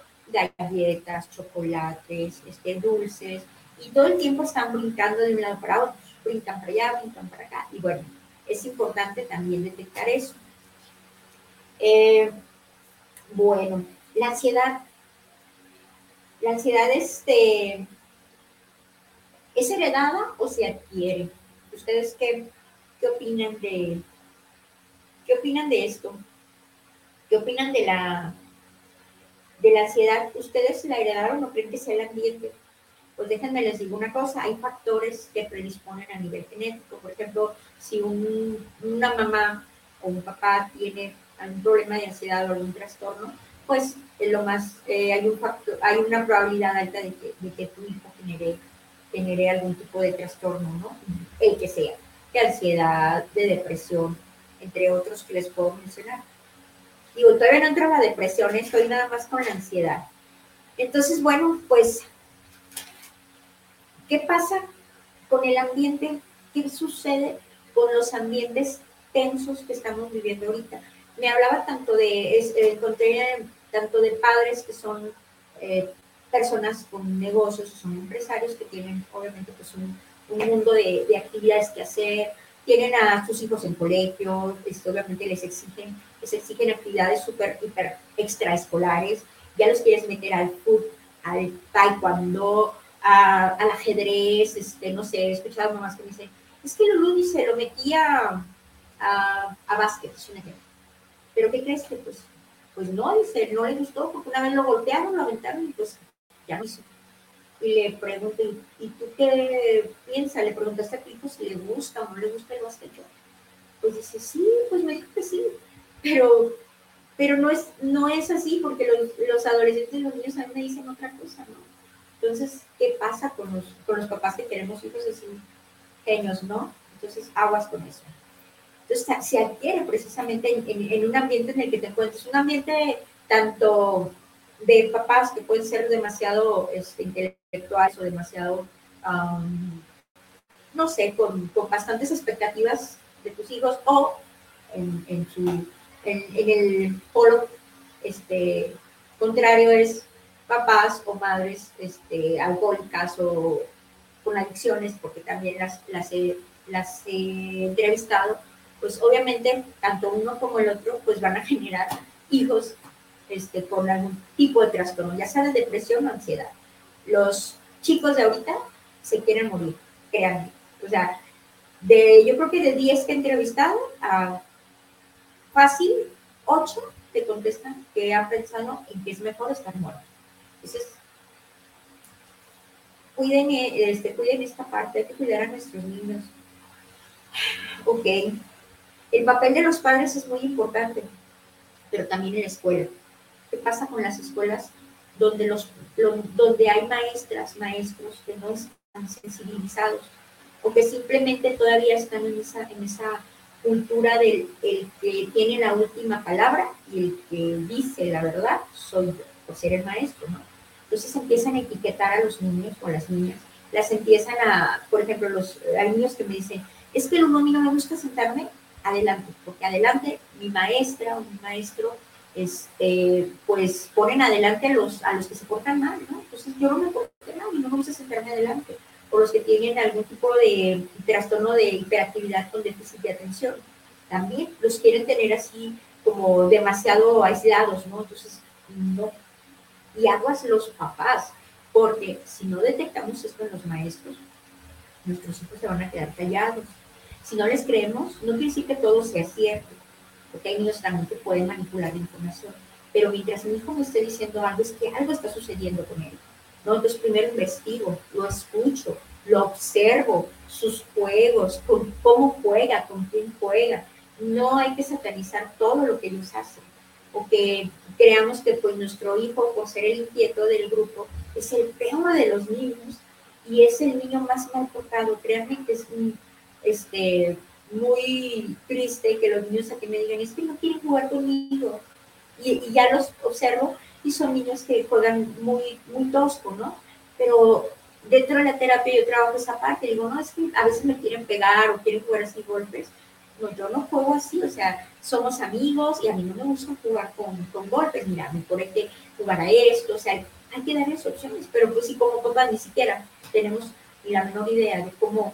galletas, chocolates, este, dulces, y todo el tiempo están brincando de un lado para otro, brincan para allá, brincan para acá, y bueno, es importante también detectar eso. Eh, bueno, la ansiedad, la ansiedad este, es heredada o se adquiere. ¿Ustedes qué, qué opinan de qué opinan de esto? ¿Qué opinan de la de la ansiedad? ¿Ustedes la heredaron o creen que sea el ambiente? Pues déjenme les digo una cosa, hay factores que predisponen a nivel genético. Por ejemplo, si una mamá o un papá tiene algún problema de ansiedad o algún trastorno, pues lo más, eh, hay, un factor, hay una probabilidad alta de que, de que tu hijo genere genere algún tipo de trastorno, ¿no? El que sea, de ansiedad, de depresión, entre otros que les puedo mencionar. Digo, todavía no entro en la depresión, estoy nada más con la ansiedad. Entonces, bueno, pues, ¿qué pasa con el ambiente? ¿Qué sucede con los ambientes tensos que estamos viviendo ahorita? Me hablaba tanto de, eh, encontré tanto de padres que son eh, personas con negocios, son empresarios que tienen obviamente pues un, mundo de, actividades que hacer, tienen a sus hijos en colegio, esto obviamente les exigen, les exigen actividades súper, hiper extraescolares, ya los quieres meter al fútbol, al taekwondo, al ajedrez, este, no sé, he escuchado mamás que me dicen, es que Lulú dice, lo metía a, a básquet, es un ejemplo. Pero ¿qué crees que pues, pues no, dice, no le gustó porque una vez lo golpearon, lo aventaron y pues ya no hizo. Y le pregunto, ¿y tú qué piensas? Le preguntaste a hijo si le gusta o no le gusta el básquet. Pues dice, sí, pues me dijo que sí, pero, pero no, es, no es así porque los, los adolescentes y los niños a mí me dicen otra cosa, ¿no? Entonces, ¿qué pasa con los, con los papás que queremos hijos así genios, no? Entonces, aguas con eso. Entonces, se adquiere precisamente en, un ambiente en el que te encuentres, un ambiente tanto de papás que pueden ser demasiado este, intelectuales o demasiado, no sé, con, con, bastantes expectativas de tus hijos o en, en, su, en, el polo este, contrario es papás o madres este, alcohólicas o con adicciones, porque también las, las, he, las he entrevistado, pues obviamente tanto uno como el otro pues van a generar hijos este, con algún tipo de trastorno, ya sea de depresión o ansiedad. Los chicos de ahorita se quieren morir, créanme. O sea, de, yo creo que de 10 que he entrevistado, a fácil 8 te contestan que han pensado en que es mejor estar muerto. Entonces, cuiden, este, cuiden esta parte, hay que cuidar a nuestros niños. Ok, el papel de los padres es muy importante, pero también en la escuela. ¿Qué pasa con las escuelas donde, los, donde hay maestras, maestros que no están sensibilizados o que simplemente todavía están en esa, en esa cultura del el que tiene la última palabra y el que dice la verdad soy yo, por ser el maestro, ¿no? Entonces empiezan a etiquetar a los niños o las niñas, las empiezan a, por ejemplo, los, hay niños que me dicen, es que a mí no me gusta sentarme adelante, porque adelante mi maestra o mi maestro, este, pues ponen adelante a los, a los que se portan mal, ¿no? Entonces yo no me porto mal y no me gusta sentarme adelante, o los que tienen algún tipo de trastorno de hiperactividad con déficit de atención, también los quieren tener así como demasiado aislados, ¿no? Entonces, no, y aguas los papás, porque si no detectamos esto en los maestros, nuestros hijos se van a quedar callados. Si no les creemos, no quiere que todo sea cierto, porque hay niños también que pueden manipular la información. Pero mientras mi hijo me esté diciendo algo, es que algo está sucediendo con él. ¿no? Entonces primero investigo, lo escucho, lo observo, sus juegos, cómo juega, con quién juega. No hay que satanizar todo lo que ellos hacen o que creamos que pues nuestro hijo, por ser el inquieto del grupo, es el peor de los niños y es el niño más mal portado. Créanme que es este, muy triste que los niños aquí me digan, es que no quieren jugar conmigo. Y, ya los observo y son niños que juegan muy, muy tosco, ¿no? Pero dentro de la terapia yo trabajo esa parte, digo, no, es que a veces me quieren pegar o quieren jugar así golpes, no, yo no juego así, o sea, somos amigos y a mí no me gusta jugar con, con golpes, mira, me pone que jugar a esto, o sea, hay que darles opciones, pero pues si como papás ni siquiera tenemos ni la menor idea de cómo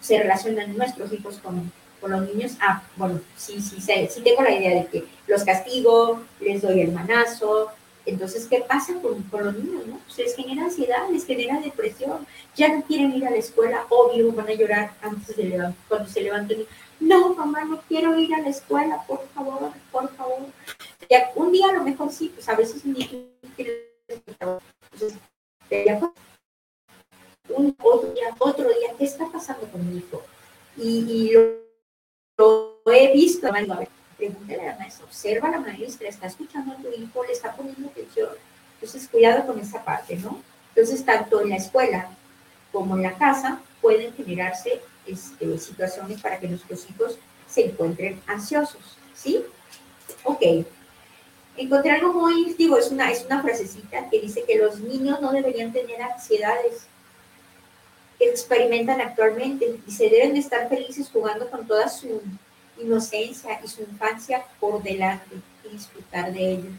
se relacionan nuestros hijos con, con los niños, ah, bueno, sí, sí, sí, tengo la idea de que los castigo, les doy el manazo, entonces, ¿qué pasa con, con, los niños? No? Se les genera ansiedad, les genera depresión, ya no quieren ir a la escuela, obvio, van a llorar antes de levantar, cuando se levanten no, mamá, no quiero ir a la escuela, por favor, por favor. Ya, un día a lo mejor sí, pues a veces entonces, otro, día, otro día, ¿qué Y, lo, he visto, a ver, pregúntale a la maestra, observa a la maestra, está escuchando a tu hijo, le está poniendo atención. Entonces, cuidado con esa parte, ¿no? Entonces, tanto en la escuela como en la casa pueden generarse este, situaciones para que nuestros hijos se encuentren ansiosos, ¿sí? Ok. Encontré algo muy, digo, es una, es una frasecita que dice que los niños no deberían tener ansiedades que experimentan actualmente y se deben de estar felices jugando con toda su inocencia y su infancia por delante y disfrutar de ello.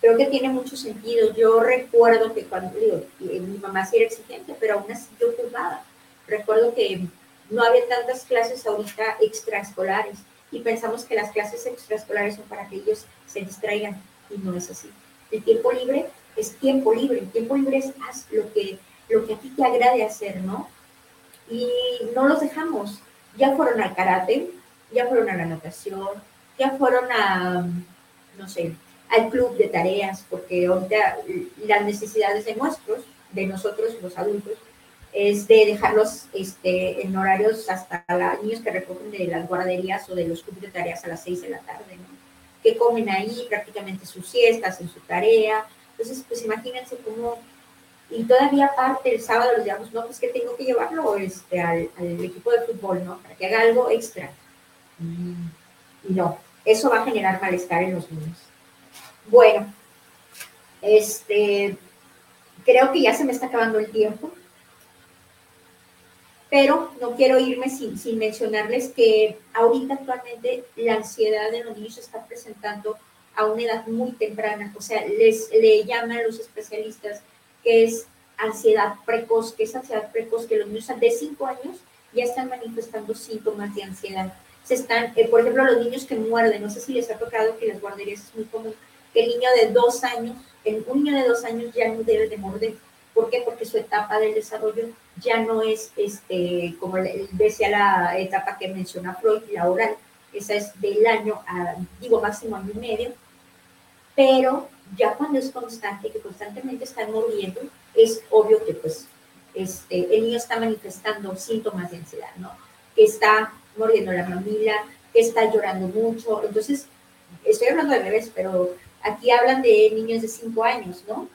Creo que tiene mucho sentido. Yo recuerdo que cuando, digo, mi mamá sí era exigente, pero aún así yo jugaba Recuerdo que no había tantas clases ahorita extraescolares y pensamos que las clases extraescolares son para que ellos se distraigan y no es así. El tiempo libre es tiempo libre, el tiempo libre es haz lo que, lo que a ti te agrade hacer, ¿no? y no los dejamos. Ya fueron al karate, ya fueron a la natación, ya fueron a, no sé, al club de tareas, porque ahorita las necesidades de nuestros, de nosotros los adultos, es de dejarlos este, en horarios hasta los niños que recogen de las guarderías o de los clubes de tareas a las 6 de la tarde, ¿no? que comen ahí prácticamente sus siestas, en su tarea. Entonces, pues imagínense cómo, y todavía aparte el sábado los digamos, no, pues que tengo que llevarlo este, al, al, equipo de fútbol, ¿no? Para que haga algo extra. Y no, eso va a generar malestar en los niños. Bueno, este, creo que ya se me está acabando el tiempo pero no quiero irme sin, sin mencionarles que ahorita actualmente la ansiedad de los niños se está presentando a una edad muy temprana, o sea, les le llaman los especialistas que es ansiedad precoz, que es ansiedad precoz, que los niños de 5 años ya están manifestando síntomas de ansiedad. Se están, eh, por ejemplo, los niños que muerden, no sé si les ha tocado que las guarderías es muy común, que el niño de 2 años, el, un niño de 2 años ya no debe de morder, ¿Por qué? Porque su etapa del desarrollo ya no es, este, como decía la etapa que menciona Freud, la oral, esa es del año, a, digo, máximo año y medio, pero ya cuando es constante, que constantemente están moviendo, es obvio que pues este, el niño está manifestando síntomas de ansiedad, ¿no? Que está mordiendo la mamila, que está llorando mucho. Entonces, estoy hablando de bebés, pero aquí hablan de niños de 5 años, ¿no?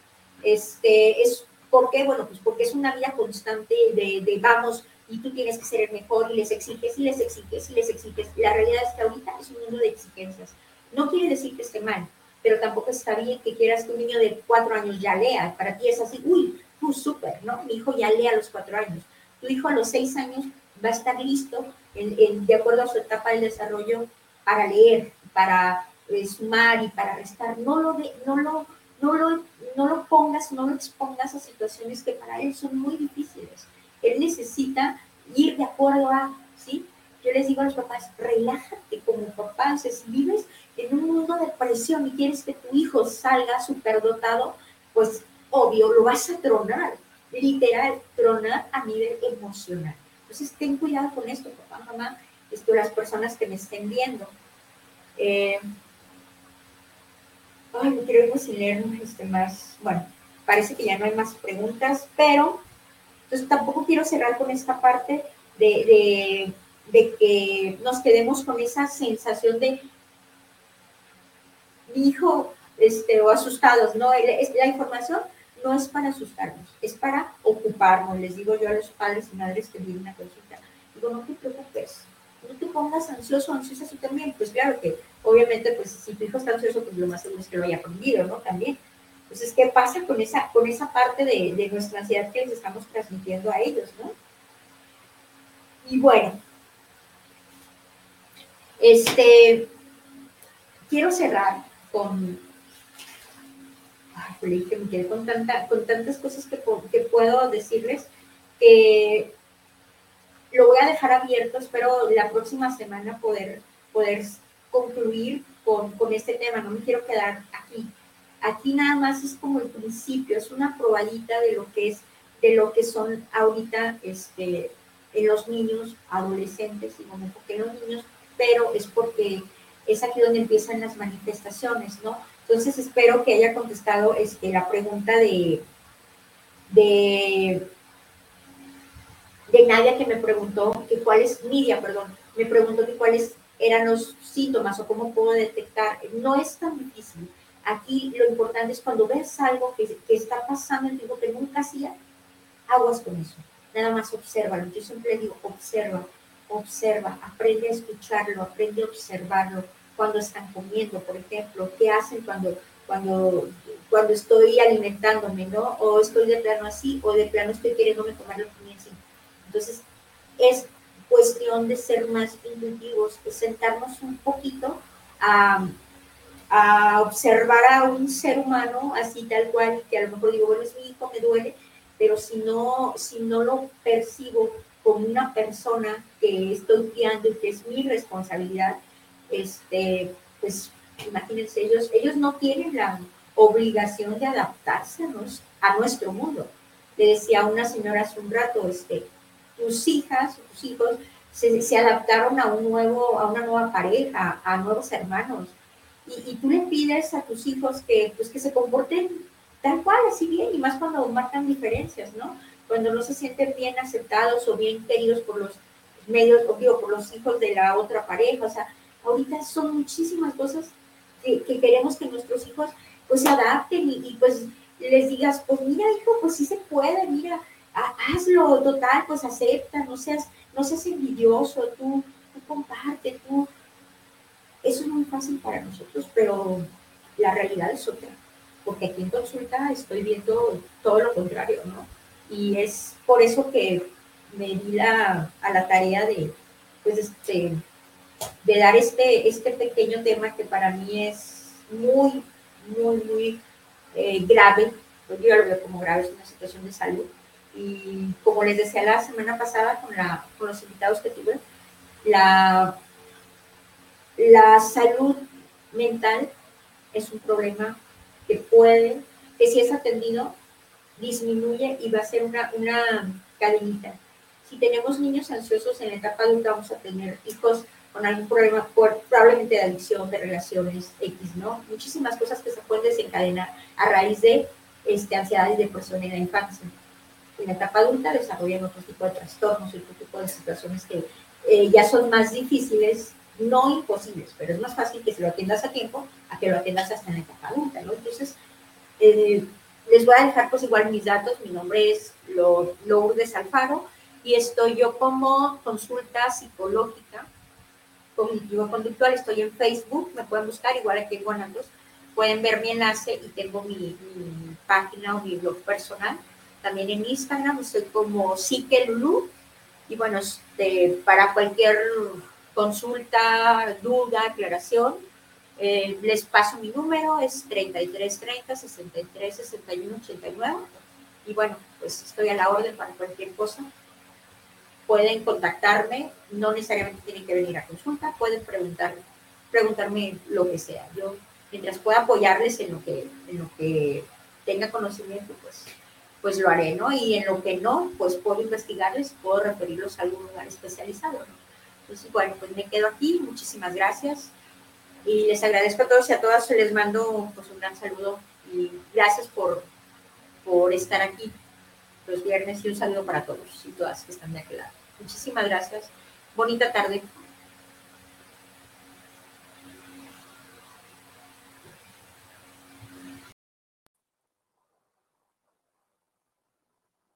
Este, es ¿Por qué? Bueno, pues porque es una vida constante de, de, vamos y tú tienes que ser el mejor y les exiges y les exiges y les exiges. La realidad es que ahorita es un mundo de exigencias. No quiere decir que esté mal, pero tampoco está bien que quieras que un niño de cuatro años ya lea. Para ti es así, uy, tú súper, ¿no? Mi hijo ya lee a los cuatro años. Tu hijo a los seis años va a estar listo en, de acuerdo a su etapa de desarrollo para leer, para eh, sumar y para restar. No lo, de, no lo no lo, no lo pongas, no lo expongas a situaciones que para él son muy difíciles. Él necesita ir de acuerdo a, ¿sí? Yo les digo a los papás, relájate como papá, si vives en un mundo de presión y quieres que tu hijo salga superdotado, pues obvio, lo vas a tronar, literal, tronar a nivel emocional. Entonces, ten cuidado con esto, papá, mamá, esto, las personas que me estén viendo. Eh, Ay, me quiero sin leer este, más. Bueno, parece que ya no hay más preguntas, pero entonces tampoco quiero cerrar con esta parte de, de, que nos quedemos con esa sensación de mi hijo este, o asustados, ¿no? La información no es para asustarnos, es para ocuparnos. Les digo yo a los padres y madres que vienen a consulta, digo, no te preocupes, no te pongas ansioso, ansiosa tú también. Pues claro que obviamente, pues si tu hijo está ansioso, pues lo más seguro es que lo haya aprendido, ¿no? También. Entonces, ¿qué pasa con esa, con esa parte de nuestra ansiedad que les estamos transmitiendo a ellos, ¿no? Y bueno, este, quiero cerrar con, ay, que me quedé con, tanta, con tantas cosas que, que puedo decirles que lo voy a dejar abierto, espero la próxima semana poder, poder concluir con, con este tema, no me quiero quedar aquí. Aquí nada más es como el principio, es una probadita de lo que es, de lo que son ahorita este, en los niños, adolescentes y como porque los niños, pero es porque es aquí donde empiezan las manifestaciones, ¿no? Entonces espero que haya contestado este, la pregunta de, de, de Nadia que me preguntó que cuál es, Nidia, perdón, me preguntó que cuáles eran los síntomas o cómo puedo detectar. No es tan difícil. Aquí lo importante es cuando ves algo que, que está pasando en que nunca hacía, aguas con eso. Nada más observa. Yo siempre digo, observa, observa, aprende a escucharlo, aprende a observarlo. Cuando están comiendo, por ejemplo, qué hacen cuando, cuando, cuando estoy alimentándome, ¿no? O estoy de plano así, o de plano estoy queriéndome comer lo que así. Entonces, es cuestión de ser más intuitivos, de sentarnos un poquito a, a, observar a un ser humano así tal cual, que a lo mejor digo, bueno, es mi hijo, me duele, pero si no, si no lo percibo como una persona que estoy guiando y que es mi responsabilidad, este, pues imagínense, ellos, ellos no tienen la obligación de adaptarse a nuestro mundo. Le decía a una señora hace un rato, este, tus hijas, tus hijos se, se, adaptaron a, un nuevo, a una nueva pareja, a nuevos hermanos. Y, y, tú le pides a tus hijos que, pues, que se comporten tal cual, así bien, y más cuando marcan diferencias, ¿no? Cuando no se sienten bien aceptados o bien queridos por los medios, o digo, por los hijos de la otra pareja. O sea, ahorita son muchísimas cosas que, que queremos que nuestros hijos pues se adapten y, y, pues les digas, pues mira, hijo, pues sí se puede, mira, hazlo, total, pues acepta, no seas, no seas envidioso, tú, tú comparte, tú. Eso es muy fácil para nosotros, pero la realidad es otra, porque aquí en consulta estoy viendo todo lo contrario, ¿no? Y es por eso que me di la, a la tarea de, pues, este, de dar este, este pequeño tema que para mí es muy, muy, muy eh, grave, pues yo lo veo como grave, es una situación de salud, y como les decía la semana pasada con, la, con los invitados que tuve, la, la salud mental es un problema que puede, que si es atendido, disminuye y va a ser una, una cadenita. Si tenemos niños ansiosos en la etapa adulta, vamos a tener hijos con algún problema, probablemente de adicción, de relaciones X, ¿no? Muchísimas cosas que se pueden desencadenar a raíz de este, ansiedad y depresión en la infancia en la etapa adulta desarrollan otro tipo de trastornos y otro tipo de situaciones que eh, ya son más difíciles, no imposibles, pero es más fácil que se lo atiendas a tiempo a que lo atiendas hasta en la etapa adulta, ¿no? Entonces, eh, les voy a dejar pues igual mis datos, mi nombre es Lourdes Alfaro y estoy yo como consulta psicológica cognitivo conductual, estoy en Facebook, me pueden buscar igual aquí en Guanatos, pueden ver mi enlace y tengo mi, página o mi blog personal. También en Instagram estoy como Lulu. Y bueno, este, para cualquier consulta, duda, aclaración, eh, les paso mi número, es 3330 63 61 89. Y bueno, pues estoy a la orden para cualquier cosa. Pueden contactarme, no necesariamente tienen que venir a consulta, pueden preguntar, preguntarme lo que sea. Yo, mientras pueda apoyarles en lo que, en lo que tenga conocimiento, pues pues lo haré, ¿no? Y en lo que no, pues puedo investigarles, puedo referirlos a algún lugar especializado, ¿no? Entonces, bueno, pues me quedo aquí, muchísimas gracias y les agradezco a todos y a todas, les mando pues un gran saludo y gracias por, por estar aquí los viernes y un saludo para todos y todas que están de aquel lado. Muchísimas gracias, bonita tarde.